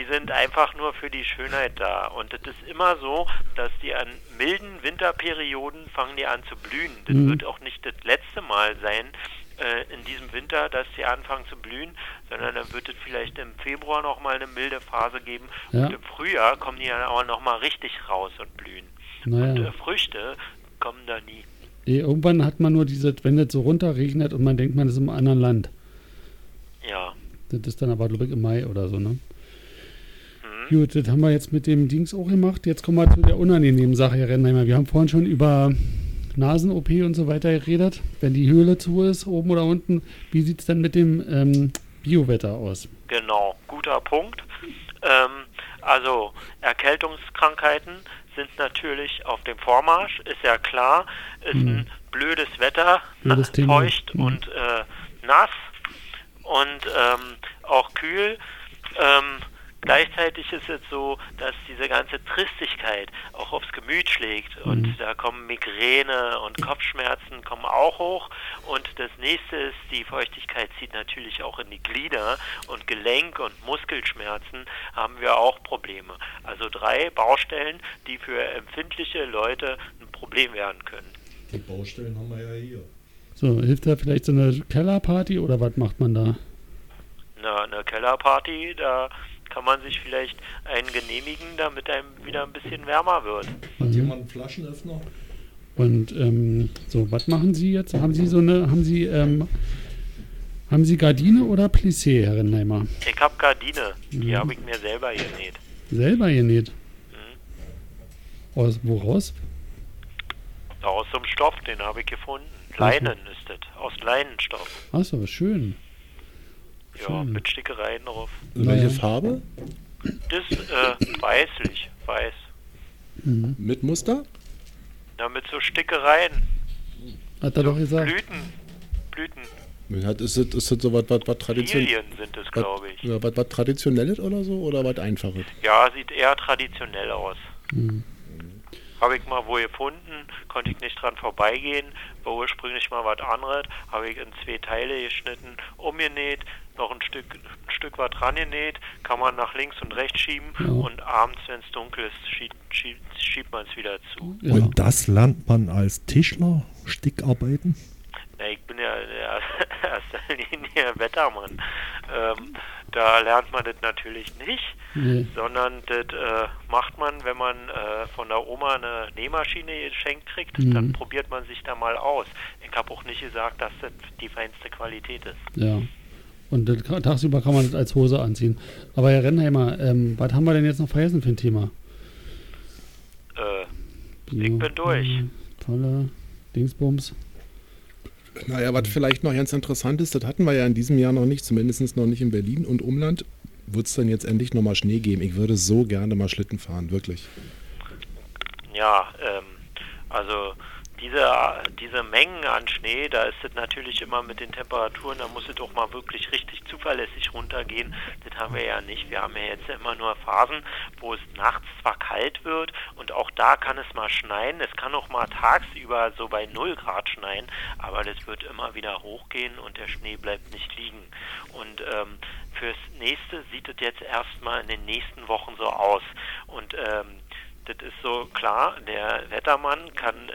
die sind einfach nur für die Schönheit da. Und es ist immer so, dass die an milden Winterperioden fangen die an zu blühen. Das Mhm. wird auch nicht das letzte Mal sein äh, in diesem Winter, dass die anfangen zu blühen, sondern dann wird es vielleicht im Februar nochmal eine milde Phase geben. Ja. Und im Frühjahr kommen die dann aber nochmal richtig raus und blühen. Und Naja. äh, Früchte kommen da nie. Eh, Irgendwann hat man nur diese, wenn das so runterregnet und man denkt, man ist im anderen Land. Ja. Das ist dann aber, glaube ich, im Mai oder so, ne? Mhm. Gut, das haben wir jetzt mit dem Dings auch gemacht. Jetzt kommen wir zu der unangenehmen Sache, Herr Rennheimer. Wir haben vorhin schon über Nasen-OP und so weiter geredet. Wenn die Höhle zu ist, oben oder unten, wie sieht es denn mit dem ähm, Biowetter aus? Genau, guter Punkt. Ähm, also Erkältungskrankheiten sind natürlich auf dem Vormarsch, ist ja klar. Ist Mhm. ein blödes Wetter, Blödes feucht Mhm. und äh, nass und ähm, auch kühl. Ähm, gleichzeitig ist es so, dass diese ganze Tristigkeit auch aufs Gemüt schlägt und Mhm. da kommen Migräne und Kopfschmerzen kommen auch hoch und das nächste ist, die Feuchtigkeit zieht natürlich auch in die Glieder und Gelenk- und Muskelschmerzen haben wir auch Probleme. Also drei Baustellen, die für empfindliche Leute ein Problem werden können. Die Baustellen haben wir ja hier. So, hilft da vielleicht so eine Kellerparty oder was macht man da? Na, eine Kellerparty, da kann man sich vielleicht einen genehmigen, damit einem wieder ein bisschen wärmer wird. Hat jemand einen Flaschenöffner? Und ähm, so, was machen Sie jetzt? Haben Sie so eine, haben Sie, ähm, haben Sie Gardine oder Plissé, Herr Rennheimer? Ich habe Gardine, die Mhm. habe ich mir selber genäht. Selber genäht? Mhm. Aus woraus? Aus so einem Stoff, den habe ich gefunden. Leinen ist das, aus Leinenstoff. Achso, schön. Ja, Schön. mit Stickereien drauf. Welche Naja. Farbe? Das äh, weißlich, weiß. Mhm. Mit Muster? Na, mit so Stickereien. Hat er doch gesagt. Blüten. Blüten. Hat, ist das, ist das so was, was, was traditionell? Lilien sind es, glaube ich. Ja, was, was Traditionelles oder so oder was Einfaches? Ja, sieht eher traditionell aus. Mhm. Habe ich mal wo gefunden, konnte ich nicht dran vorbeigehen, war ursprünglich mal was anderes, habe ich in zwei Teile geschnitten, umgenäht, noch ein Stück, ein Stück was dran genäht, kann man nach links und rechts schieben Ja. und abends, wenn es dunkel ist, schiebt, schiebt, schiebt man es wieder zu. Ja. Und das lernt man als Tischler, Stickarbeiten? Na, ich bin ja in [LAUGHS] erster Linie Wettermann. Ähm, da lernt man das natürlich nicht, Nee. sondern das äh, macht man, wenn man äh, von der Oma eine Nähmaschine geschenkt kriegt, Mhm. dann probiert man sich da mal aus. Ich habe auch nicht gesagt, dass das die feinste Qualität ist. Ja. Und das, tagsüber kann man das als Hose anziehen. Aber Herr Rennheimer, ähm, was haben wir denn jetzt noch vergessen für ein Thema? Äh, Ich bin durch. Tolle Dingsbums. Naja, was vielleicht noch ganz interessant ist, das hatten wir ja in diesem Jahr noch nicht, zumindest noch nicht in Berlin und Umland. Wird es dann jetzt endlich nochmal Schnee geben? Ich würde so gerne mal Schlitten fahren, wirklich. ja, ähm, also diese, diese Mengen an Schnee, da ist es natürlich immer mit den Temperaturen, da muss es doch mal wirklich richtig zuverlässig runtergehen. Das haben wir ja nicht. Wir haben ja jetzt immer nur Phasen, wo es nachts zwar kalt wird und auch da kann es mal schneien. Es kann auch mal tagsüber so bei 0 Grad schneien, aber das wird immer wieder hochgehen und der Schnee bleibt nicht liegen. Und ähm, fürs nächste sieht es jetzt erstmal in den nächsten Wochen so aus. Und ähm, das ist so klar, der Wettermann kann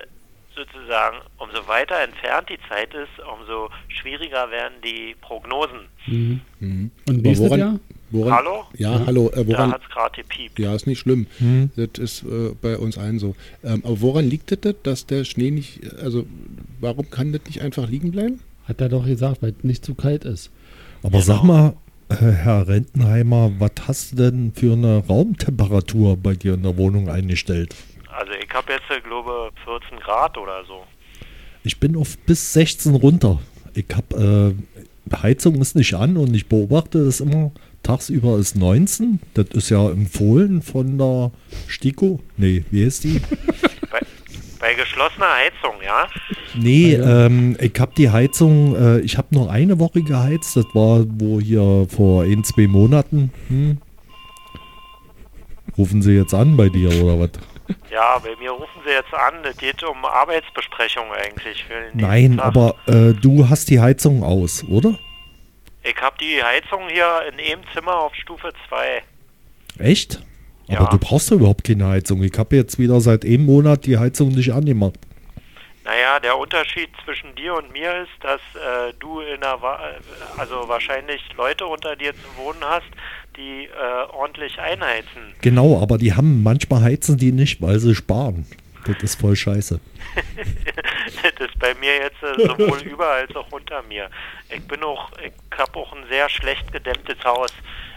sozusagen, umso weiter entfernt die Zeit ist, umso schwieriger werden die Prognosen. Mhm. Mhm. Und nächstes woran- Jahr? Woran, Hallo? Ja, hallo. Äh, Da woran, hat es gerade gepiept. ja, ist nicht schlimm. Hm. Das ist äh, bei uns allen so. Ähm, aber woran liegt das, dass der Schnee nicht, also warum kann das nicht einfach liegen bleiben? Hat er doch gesagt, weil es nicht zu kalt ist. Aber sag mal, äh, Herr Rentenheimer, was hast du denn für eine Raumtemperatur bei dir in der Wohnung eingestellt? Also ich habe jetzt, äh, glaube 14 Grad oder so. Ich bin auf bis 16 runter. Ich habe äh, Heizung ist nicht an und ich beobachte das immer. Tagsüber ist 19. Das ist ja empfohlen von der Stiko. Nee, wie heißt die? [LAUGHS] Bei, bei geschlossener Heizung, ja? Nee, Ah, ähm, ich habe die Heizung, äh, ich habe nur eine Woche geheizt. Das war wo hier vor ein, zwei Monaten. Hm. Rufen Sie jetzt an bei dir oder was? Ja, bei mir rufen sie jetzt an, es geht um Arbeitsbesprechung eigentlich Nein, aber äh, du hast die Heizung aus, oder? Ich habe die Heizung hier in einem Zimmer auf Stufe 2. Echt? Ja. Aber du brauchst doch überhaupt keine Heizung. Ich habe jetzt wieder seit einem Monat die Heizung nicht angemacht. Naja, der Unterschied zwischen dir und mir ist, dass äh, du in der Wa äh, also wahrscheinlich Leute unter dir zu wohnen hast, die äh, ordentlich einheizen. Genau, aber die haben manchmal heizen die nicht, weil sie sparen. Das ist voll scheiße. [LAUGHS] das ist bei mir jetzt äh, sowohl [LAUGHS] über als auch unter mir. Ich bin auch, ich habe auch ein sehr schlecht gedämmtes Haus.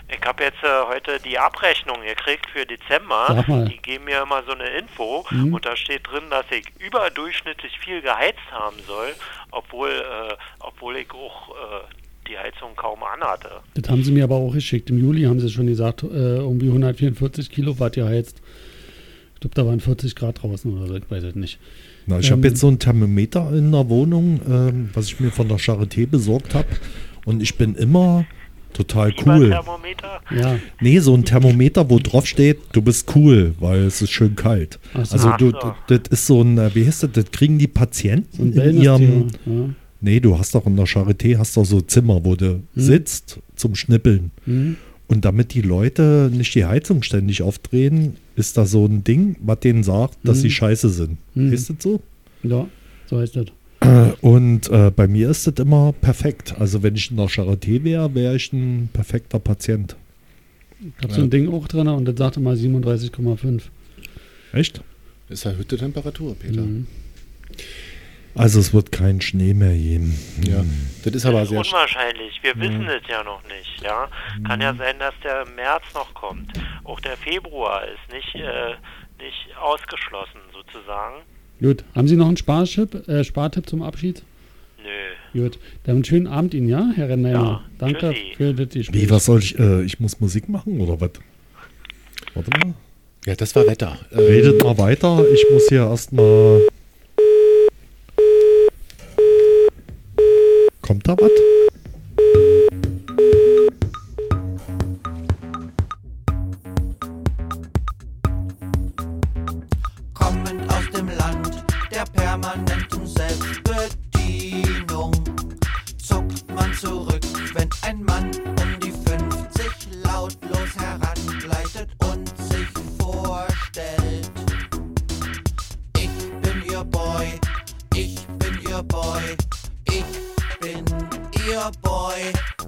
Ich habe jetzt äh, heute die Abrechnung gekriegt für Dezember. Die geben mir immer so eine Info Mhm. und da steht drin, dass ich überdurchschnittlich viel geheizt haben soll, obwohl, äh, obwohl ich auch äh, die Heizung kaum anhatte. Das haben sie mir aber auch geschickt. Im Juli haben sie schon gesagt, äh, irgendwie 144 Kilowatt geheizt. Ich glaube, da waren 40 Grad draußen oder so, ich weiß es nicht. Na, ich Ähm. habe jetzt so ein Thermometer in der Wohnung, ähm, was ich mir von der Charité besorgt habe. Und ich bin immer total cool. Fieberthermometer? Ja, Nee, so ein Thermometer, wo drauf steht, du bist cool, weil es ist schön kalt. Ach so. Also du, das ist so ein, äh, wie heißt das, das kriegen die Patienten so in ihrem. Ja. Nee, du hast doch in der Charité, hast doch so Zimmer, wo du sitzt zum Schnippeln. Mhm. Und damit die Leute nicht die Heizung ständig aufdrehen, ist da so ein Ding, was denen sagt, dass Mhm. sie scheiße sind. Mhm. Ist das so? ja, so heißt das. [CLEARS THROAT] Und äh, bei mir ist das immer perfekt. Also wenn ich in der Charité wäre, wäre ich ein perfekter Patient. Ich habe so ein Ding auch drin und das sagte mal 37,5. Echt? Ist erhöhte Temperatur, Peter. Mhm. Also es wird kein Schnee mehr geben. Ja, das ist aber Das ist sehr sch- unwahrscheinlich. Wir wissen es ja noch nicht. Ja, kann ja sein, dass der März noch kommt. Auch der Februar ist nicht äh, nicht ausgeschlossen sozusagen. Gut, haben Sie noch einen Spartipp, äh, Spartipp zum Abschied? Nö. Gut, dann einen schönen Abend Ihnen, ja, Herr Rennheimer? Ja, Danke tschüssi. für das Gespräch. Wie, was soll ich, äh, ich muss Musik machen oder was? Warte mal. Ja, das war Wetter. Redet mal weiter, ich muss hier erstmal. Kommt da was? kommend aus dem Land der permanenten Selbstbedienung. Zuckt man zurück, wenn ein Mann um die 50 lautlos herangleitet und sich vorstellt. Ich bin ihr Boy, ich bin ihr Boy, ich bin Boy.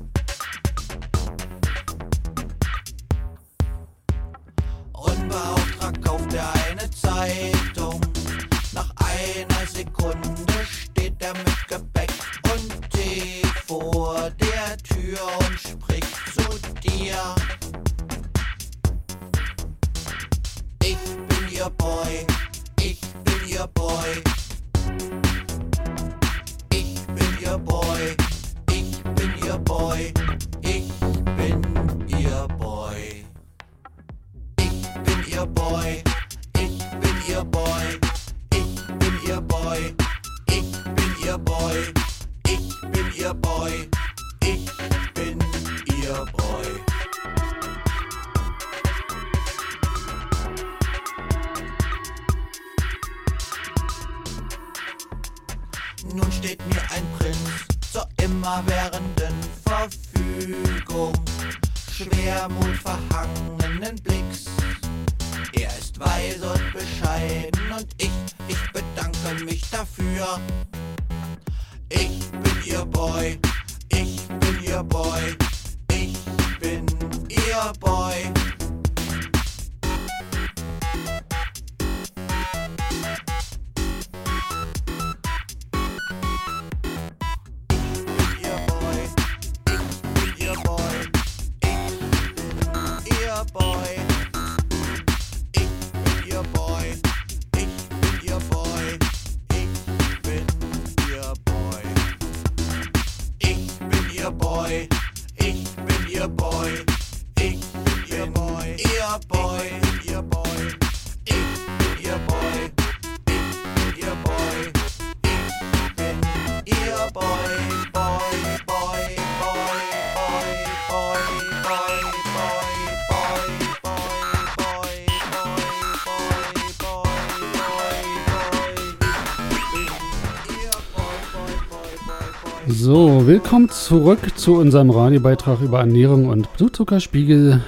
So, willkommen zurück zu unserem Radiobeitrag über Ernährung und Blutzuckerspiegel.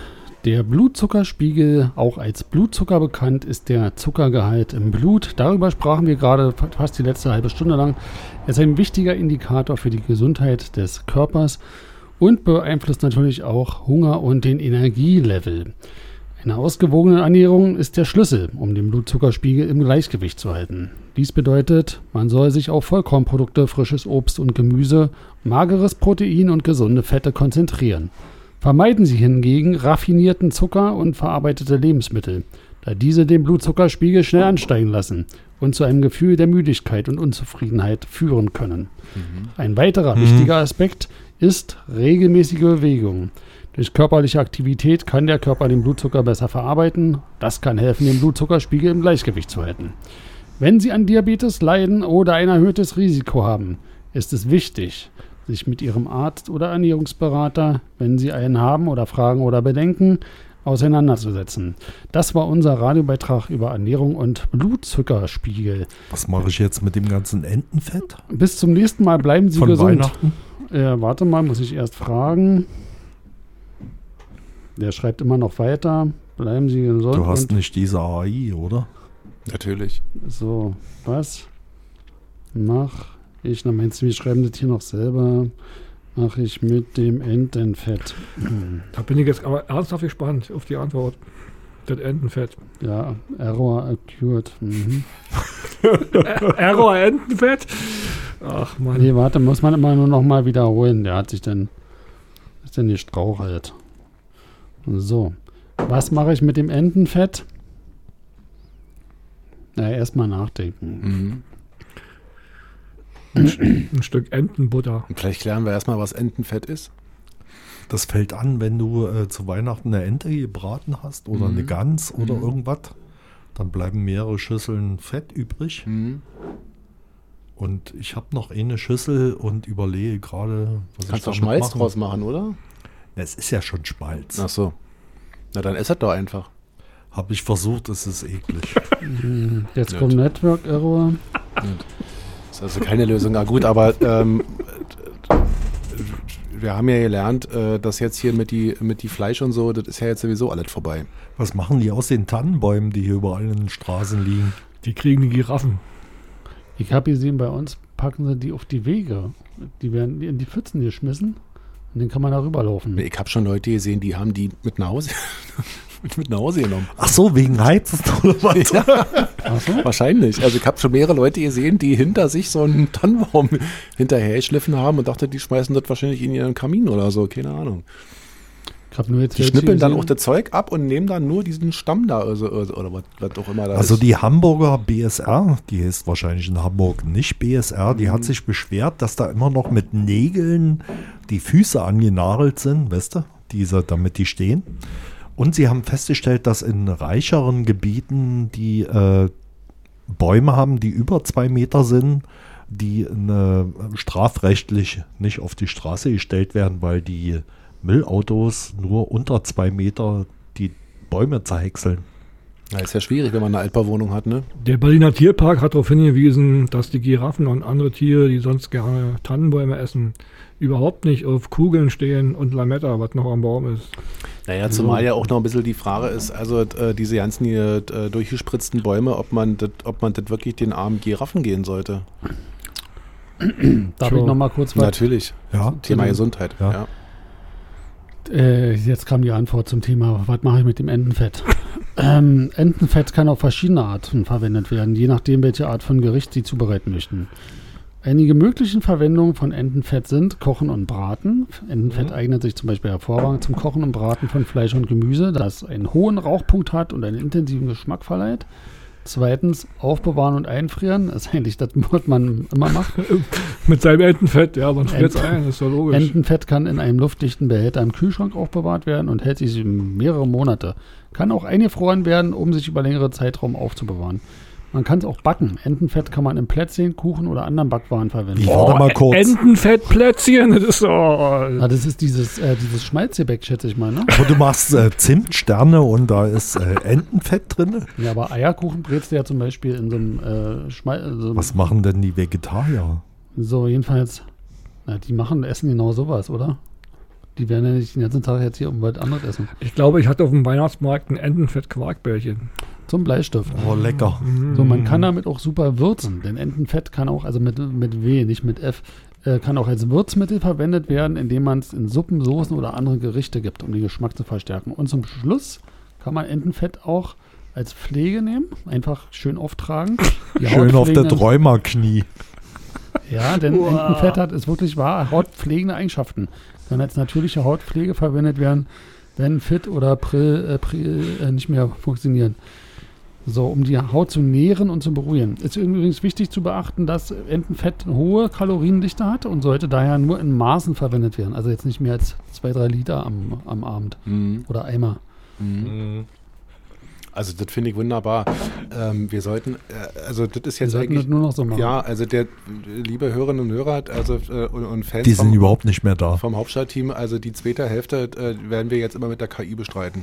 Der Blutzuckerspiegel, auch als Blutzucker bekannt, ist der Zuckergehalt im Blut. Darüber sprachen wir gerade fast die letzte halbe Stunde lang. Er ist ein wichtiger Indikator für die Gesundheit des Körpers und beeinflusst natürlich auch Hunger und den Energielevel. Eine ausgewogene Ernährung ist der Schlüssel, um den Blutzuckerspiegel im Gleichgewicht zu halten. Dies bedeutet, man soll sich auf Vollkornprodukte, frisches Obst und Gemüse, mageres Protein und gesunde Fette konzentrieren. Vermeiden Sie hingegen raffinierten Zucker und verarbeitete Lebensmittel, da diese den Blutzuckerspiegel schnell ansteigen lassen und zu einem Gefühl der Müdigkeit und Unzufriedenheit führen können. Ein weiterer wichtiger Aspekt ist regelmäßige Bewegung. Durch körperliche Aktivität kann der Körper den Blutzucker besser verarbeiten. Das kann helfen, den Blutzuckerspiegel im Gleichgewicht zu halten. Wenn Sie an Diabetes leiden oder ein erhöhtes Risiko haben, ist es wichtig, sich mit Ihrem Arzt oder Ernährungsberater, wenn Sie einen haben oder Fragen oder Bedenken, auseinanderzusetzen. Das war unser Radiobeitrag über Ernährung und Blutzuckerspiegel. Was mache ich jetzt mit dem ganzen Entenfett? Bis zum nächsten Mal bleiben Sie Von gesund. Weihnachten? Äh, warte mal, muss ich erst fragen. Der schreibt immer noch weiter. Bleiben Sie gesund. Du hast nicht diese AI, oder? Natürlich. so, was mach ich? Na, meinst du, wir schreiben das hier noch selber? Mache ich mit dem Entenfett. [CLEARS THROAT] Da bin ich jetzt aber ernsthaft gespannt auf die Antwort. Das Entenfett. Ja, Error occurred. Mhm. [LAUGHS] Error Entenfett? Ach Mann. Nee, warte, muss man immer nur noch mal wiederholen. Der hat sich dann, ist dann gestrauchelt. So, was mache ich mit dem Entenfett? Na, erstmal nachdenken. Mhm. Ein Stück Entenbutter. Und vielleicht klären wir erstmal, was Entenfett ist. Das fällt an, wenn du äh, zu Weihnachten eine Ente gebraten hast oder eine Gans oder irgendwas. Dann bleiben mehrere Schüsseln Fett übrig. Mhm. Und ich habe noch eine Schüssel und überlege gerade, was Kannst du damit Schmalz machen. draus machen, oder? Es ist ja schon Schmalz. Ach so. Na, dann ess es doch einfach. Habe ich versucht, es ist eklig. [LAUGHS] Jetzt kommt Network Error. Das ist also keine Lösung. Na gut, aber ähm, wir haben ja gelernt, äh, dass jetzt hier mit die, mit die Fleisch und so, das ist ja jetzt sowieso alles vorbei. Was machen die aus den Tannenbäumen, die hier überall in den Straßen liegen? Die kriegen die Giraffen. Ich habe gesehen, bei uns packen sie die auf die Wege. Die werden in die Pfützen geschmissen und dann kann man da rüberlaufen. Ich habe schon Leute gesehen, die haben die mit nach Hause, [LAUGHS] mit, mit nach Hause genommen. Ach so, wegen Heizen oder was? Ach so? Wahrscheinlich. Also ich habe schon mehrere Leute gesehen, die hinter sich so einen Tannenbaum [LAUGHS] hinterher geschliffen haben und dachte, die schmeißen das wahrscheinlich in ihren Kamin oder so. Keine Ahnung. Ich habe nur jetzt Die schnippeln dann auch das Zeug ab und nehmen dann nur diesen Stamm da also, also, oder was, was auch immer da Also ist. die Hamburger BSR, die heißt wahrscheinlich in Hamburg nicht BSR, die Mhm. hat sich beschwert, dass da immer noch mit Nägeln die Füße angenagelt sind, weißt du, diese, damit die stehen. Und sie haben festgestellt, dass in reicheren Gebieten die äh, Bäume haben, die über zwei Meter sind, die eine, strafrechtlich nicht auf die Straße gestellt werden, weil die Müllautos nur unter zwei Meter die Bäume zerhäckseln. Ja, ist ja schwierig, wenn man eine Altbauwohnung hat, ne? Der Berliner Tierpark hat darauf hingewiesen, dass die Giraffen und andere Tiere, die sonst gerne Tannenbäume essen, überhaupt nicht auf Kugeln stehen und Lametta, was noch am Baum ist. Naja, zumal ja auch noch ein bisschen die Frage ist, also äh, diese ganzen hier, äh, durchgespritzten Bäume, ob man das ob man das wirklich den armen Giraffen gehen sollte. Darf Sure. ich noch mal kurz was? Natürlich. Ja, Thema Gesundheit. Ja. Ja. Äh, jetzt kam die Antwort zum Thema, was mache ich mit dem Entenfett? [LAUGHS] ähm, Entenfett kann auf verschiedene Arten verwendet werden, je nachdem, welche Art von Gericht Sie zubereiten möchten. Einige möglichen Verwendungen von Entenfett sind Kochen und Braten. Entenfett eignet sich zum Beispiel hervorragend zum Kochen und Braten von Fleisch und Gemüse, da es einen hohen Rauchpunkt hat und einen intensiven Geschmack verleiht. Zweitens, aufbewahren und einfrieren. Das ist eigentlich das, was man immer macht. [LAUGHS] Mit seinem Entenfett, ja, man friert Ent- ein, ist doch logisch. Entenfett kann in einem luftdichten Behälter im Kühlschrank aufbewahrt werden und hält sich mehrere Monate. Kann auch eingefroren werden, um sich über längere Zeitraum aufzubewahren. Man kann es auch backen. Entenfett kann man in Plätzchen, Kuchen oder anderen Backwaren verwenden. Wie warte mal kurz. Entenfettplätzchen, das ist so. Ah, das ist dieses, äh, dieses Schmalzgebäck, schätze ich mal, ne? Aber du machst äh, Zimtsterne und da ist äh, Entenfett drin. Ja, aber Eierkuchen brätst du ja zum Beispiel in so einem äh, Schmal... äh, So, Was machen denn die Vegetarier? so, jedenfalls, na, die machen, essen genau sowas, oder? Die werden ja nicht den ganzen Tag jetzt hier irgendwas anderes essen. Ich glaube, ich hatte auf dem Weihnachtsmarkt ein Entenfett-Quarkbällchen. Zum Bleistift. Oh, lecker. So, man kann damit auch super würzen, denn Entenfett kann auch, also mit, mit W, nicht mit F, äh, kann auch als Würzmittel verwendet werden, indem man es in Suppen, Soßen oder andere Gerichte gibt, um den Geschmack zu verstärken. Und zum Schluss kann man Entenfett auch als Pflege nehmen, einfach schön auftragen. Die Schön auf der Träumerknie. Ja, denn Entenfett hat, ist wirklich wahr, hautpflegende Eigenschaften. Kann als natürliche Hautpflege verwendet werden, wenn Fit oder Prill, äh, Prill äh, nicht mehr funktionieren. So, um die Haut zu nähren und zu beruhigen. Ist übrigens wichtig zu beachten, dass Entenfett eine hohe Kaloriendichte hat und sollte daher nur in Maßen verwendet werden. Also jetzt nicht mehr als zwei, drei Liter am, am Abend Mhm. oder Eimer. Also das finde ich wunderbar. Ähm, wir sollten, äh, also das ist Wir jetzt sollten eigentlich, das nur noch so machen. ja, also der, liebe Hörerinnen und Hörer also, äh, und, und Fans Die sind vom, überhaupt nicht mehr da. vom Hauptstadtteam, also die zweite Hälfte äh, werden wir jetzt immer mit der KI bestreiten.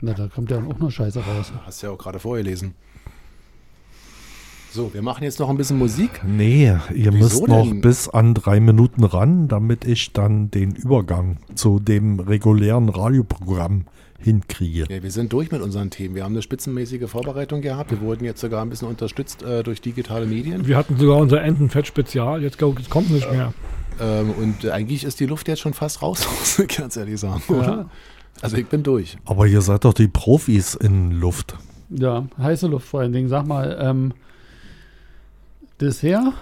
Na, da kommt ja auch noch Scheiße raus. Hast du ja auch gerade vorgelesen. So, wir machen jetzt noch ein bisschen Musik. Nee, ihr Wieso müsst noch denn? bis an drei Minuten ran, damit ich dann den Übergang zu dem regulären Radioprogramm hinkriege. Ja, wir sind durch mit unseren Themen. Wir haben eine spitzenmäßige Vorbereitung gehabt. Wir wurden jetzt sogar ein bisschen unterstützt äh, durch digitale Medien. Wir hatten sogar unser Entenfett-Spezial, jetzt jetzt kommt nicht mehr. Ähm, und eigentlich ist die Luft jetzt schon fast raus, [LAUGHS] muss ich ganz ehrlich sagen, oder? Also ich bin durch. Aber ihr seid doch die Profis in Luft. Ja, heiße Luft vor allen Dingen. Sag mal, ähm, Dessert?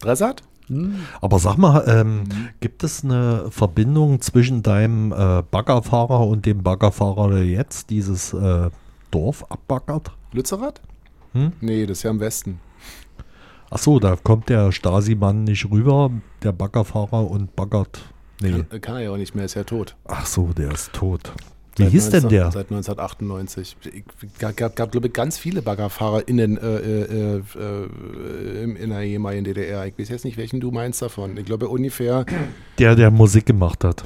Dressert? Hm? Aber sag mal, ähm, gibt es eine Verbindung zwischen deinem äh, Baggerfahrer und dem Baggerfahrer, der jetzt dieses äh, Dorf abbaggert? Lützerath? Hm? Nee, das ist ja im Westen. Ach so, da kommt der Stasi-Mann nicht rüber, der Baggerfahrer und baggert. Nee. Kann, kann er ja auch nicht mehr, ist ja tot. Ach so, der ist tot. Wie Seit hieß denn 19 der? Seit 1998. Es gab, gab, gab glaube ich, ganz viele BaggerfahrerInnen äh, äh, äh, in, in der ehemaligen DDR. Ich weiß jetzt nicht, welchen du meinst davon. Ich glaube ungefähr, Der, der Musik gemacht hat.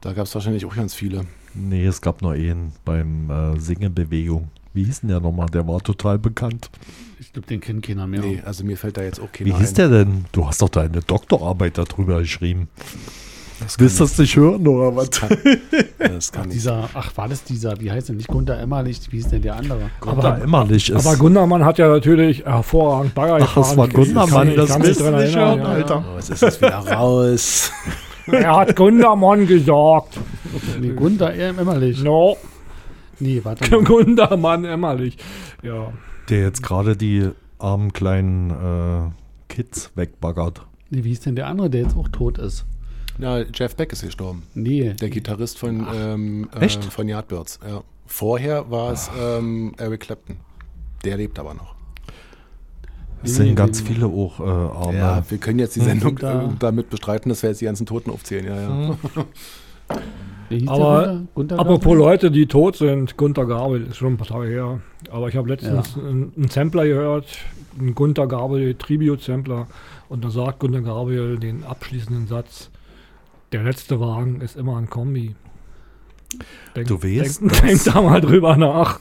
da gab es wahrscheinlich auch ganz viele. Nee, es gab nur einen beim äh, Singebewegung. Wie hieß denn der nochmal? Der war total bekannt. Ich glaube, den kennt keiner mehr. Nee, also mir fällt da jetzt auch keiner Wie hieß ein. der denn? Du hast doch deine Doktorarbeit darüber geschrieben. Das kann Willst du nicht- das nicht hören oder was? [LAUGHS] Das kann Ach, nicht. dieser, ach, war das dieser, wie heißt der nicht Gunter Emmerlich, wie hieß denn der andere? Gunter Emmerlich ist. Aber Gundermann hat ja natürlich hervorragend Bagger Ach, das war Gundermann, kann- das kann du dran nicht hören, ja, Alter. Oh, was ist das wieder raus? [LAUGHS] Er hat Gundermann gesagt. Nee, Gunter Emmerlich. No, Nee, warte [LAUGHS] mal. Gundermann Emmerlich. Ja. der jetzt gerade die armen kleinen äh, Kids wegbaggert. Nee, wie hieß denn der andere, der jetzt auch tot ist? Na, Jeff Beck ist gestorben. Nee, Der Gitarrist von, ähm, äh, von Yardbirds. Ja. Vorher war es ähm, Eric Clapton. Der lebt aber noch. Es sind nee, ganz nee. viele auch äh, arme. Ja, wir können jetzt die Sendung Da- äh, damit bestreiten, dass wir jetzt die ganzen Toten aufzählen. Ja, ja. [LAUGHS] hieß Aber Gunter? Apropos? Leute, die tot sind, Gunter Gabel, ist schon ein paar Tage her. Aber ich habe letztens einen, einen Sampler gehört, einen Gunter Gabel Tribute-Sampler. Und da sagt Gunter Gabel den abschließenden Satz: Der letzte Wagen ist immer ein Kombi. Denk, Du weißt, denk, dass- denk da mal drüber nach.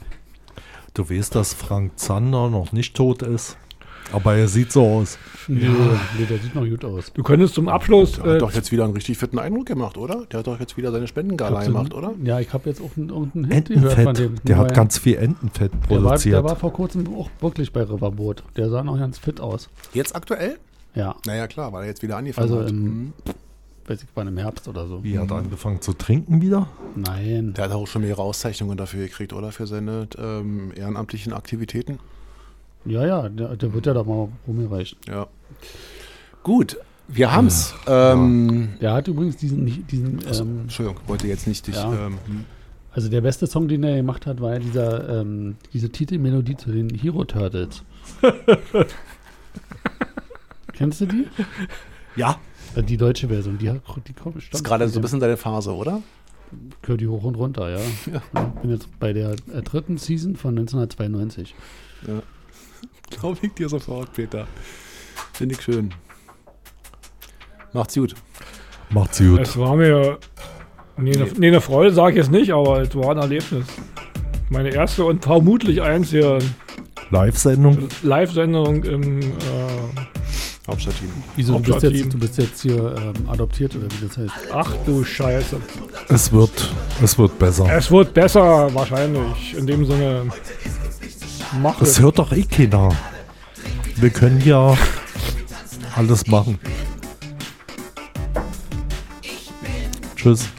Du weißt, dass Frank Zander noch nicht tot ist. Aber er sieht so aus. Nee, nee, der sieht noch gut aus. Du könntest zum Abschluss. Der Äh, hat doch jetzt wieder einen richtig fitten Eindruck gemacht, oder? Der hat doch jetzt wieder seine Spendengala gemacht, oder? Ja, ich habe jetzt auch einen, irgendeinen Hit gehört von Entenfett. dem. Der hat ganz viel Entenfett der war, produziert. der war vor kurzem auch wirklich bei Riverboat. Der sah noch ganz fit aus. Jetzt aktuell? Ja, Naja, klar, weil er jetzt wieder angefangen Also hat. im- Mhm. Weiß ich, wann im Herbst oder so. Wie hat er angefangen zu trinken wieder? Nein. Der hat auch schon mehrere Auszeichnungen dafür gekriegt, oder? Für seine ähm, ehrenamtlichen Aktivitäten. Ja, ja, der, der wird ja da mal rumgereicht. Ja. Gut, wir haben's. Ähm, Der hat übrigens diesen, diesen also, ähm, Entschuldigung, wollte jetzt nicht dich. Ja. Ähm, also der beste Song, den er gemacht hat, war ja dieser, ähm, diese Titelmelodie zu den Hero Turtles. [LAUGHS] Kennst du die? ja, Die deutsche Version, die, die kommt das ist gerade so ein bisschen deine Phase, oder? Gehört die hoch und runter, ja. [LAUGHS] Ja. Ich bin jetzt bei der äh, dritten Season von 1992. [LAUGHS] Glaube ich dir sofort, Peter. Finde ich schön. Macht's gut. Macht's gut. Es war mir. Nee, eine, nee, eine Freude sage ich jetzt nicht, aber es war ein Erlebnis. Meine erste und vermutlich einzige Live-Sendung. Live-Sendung im. Äh, Hauptstadtteam. Wieso, du bist, jetzt, du bist jetzt hier ähm, adoptiert oder wie das heißt? ach du Scheiße. Es wird, es wird besser. Es wird besser, wahrscheinlich. In dem Sinne. Mach Das es. hört doch eh keiner. Wir können ja alles machen. Tschüss.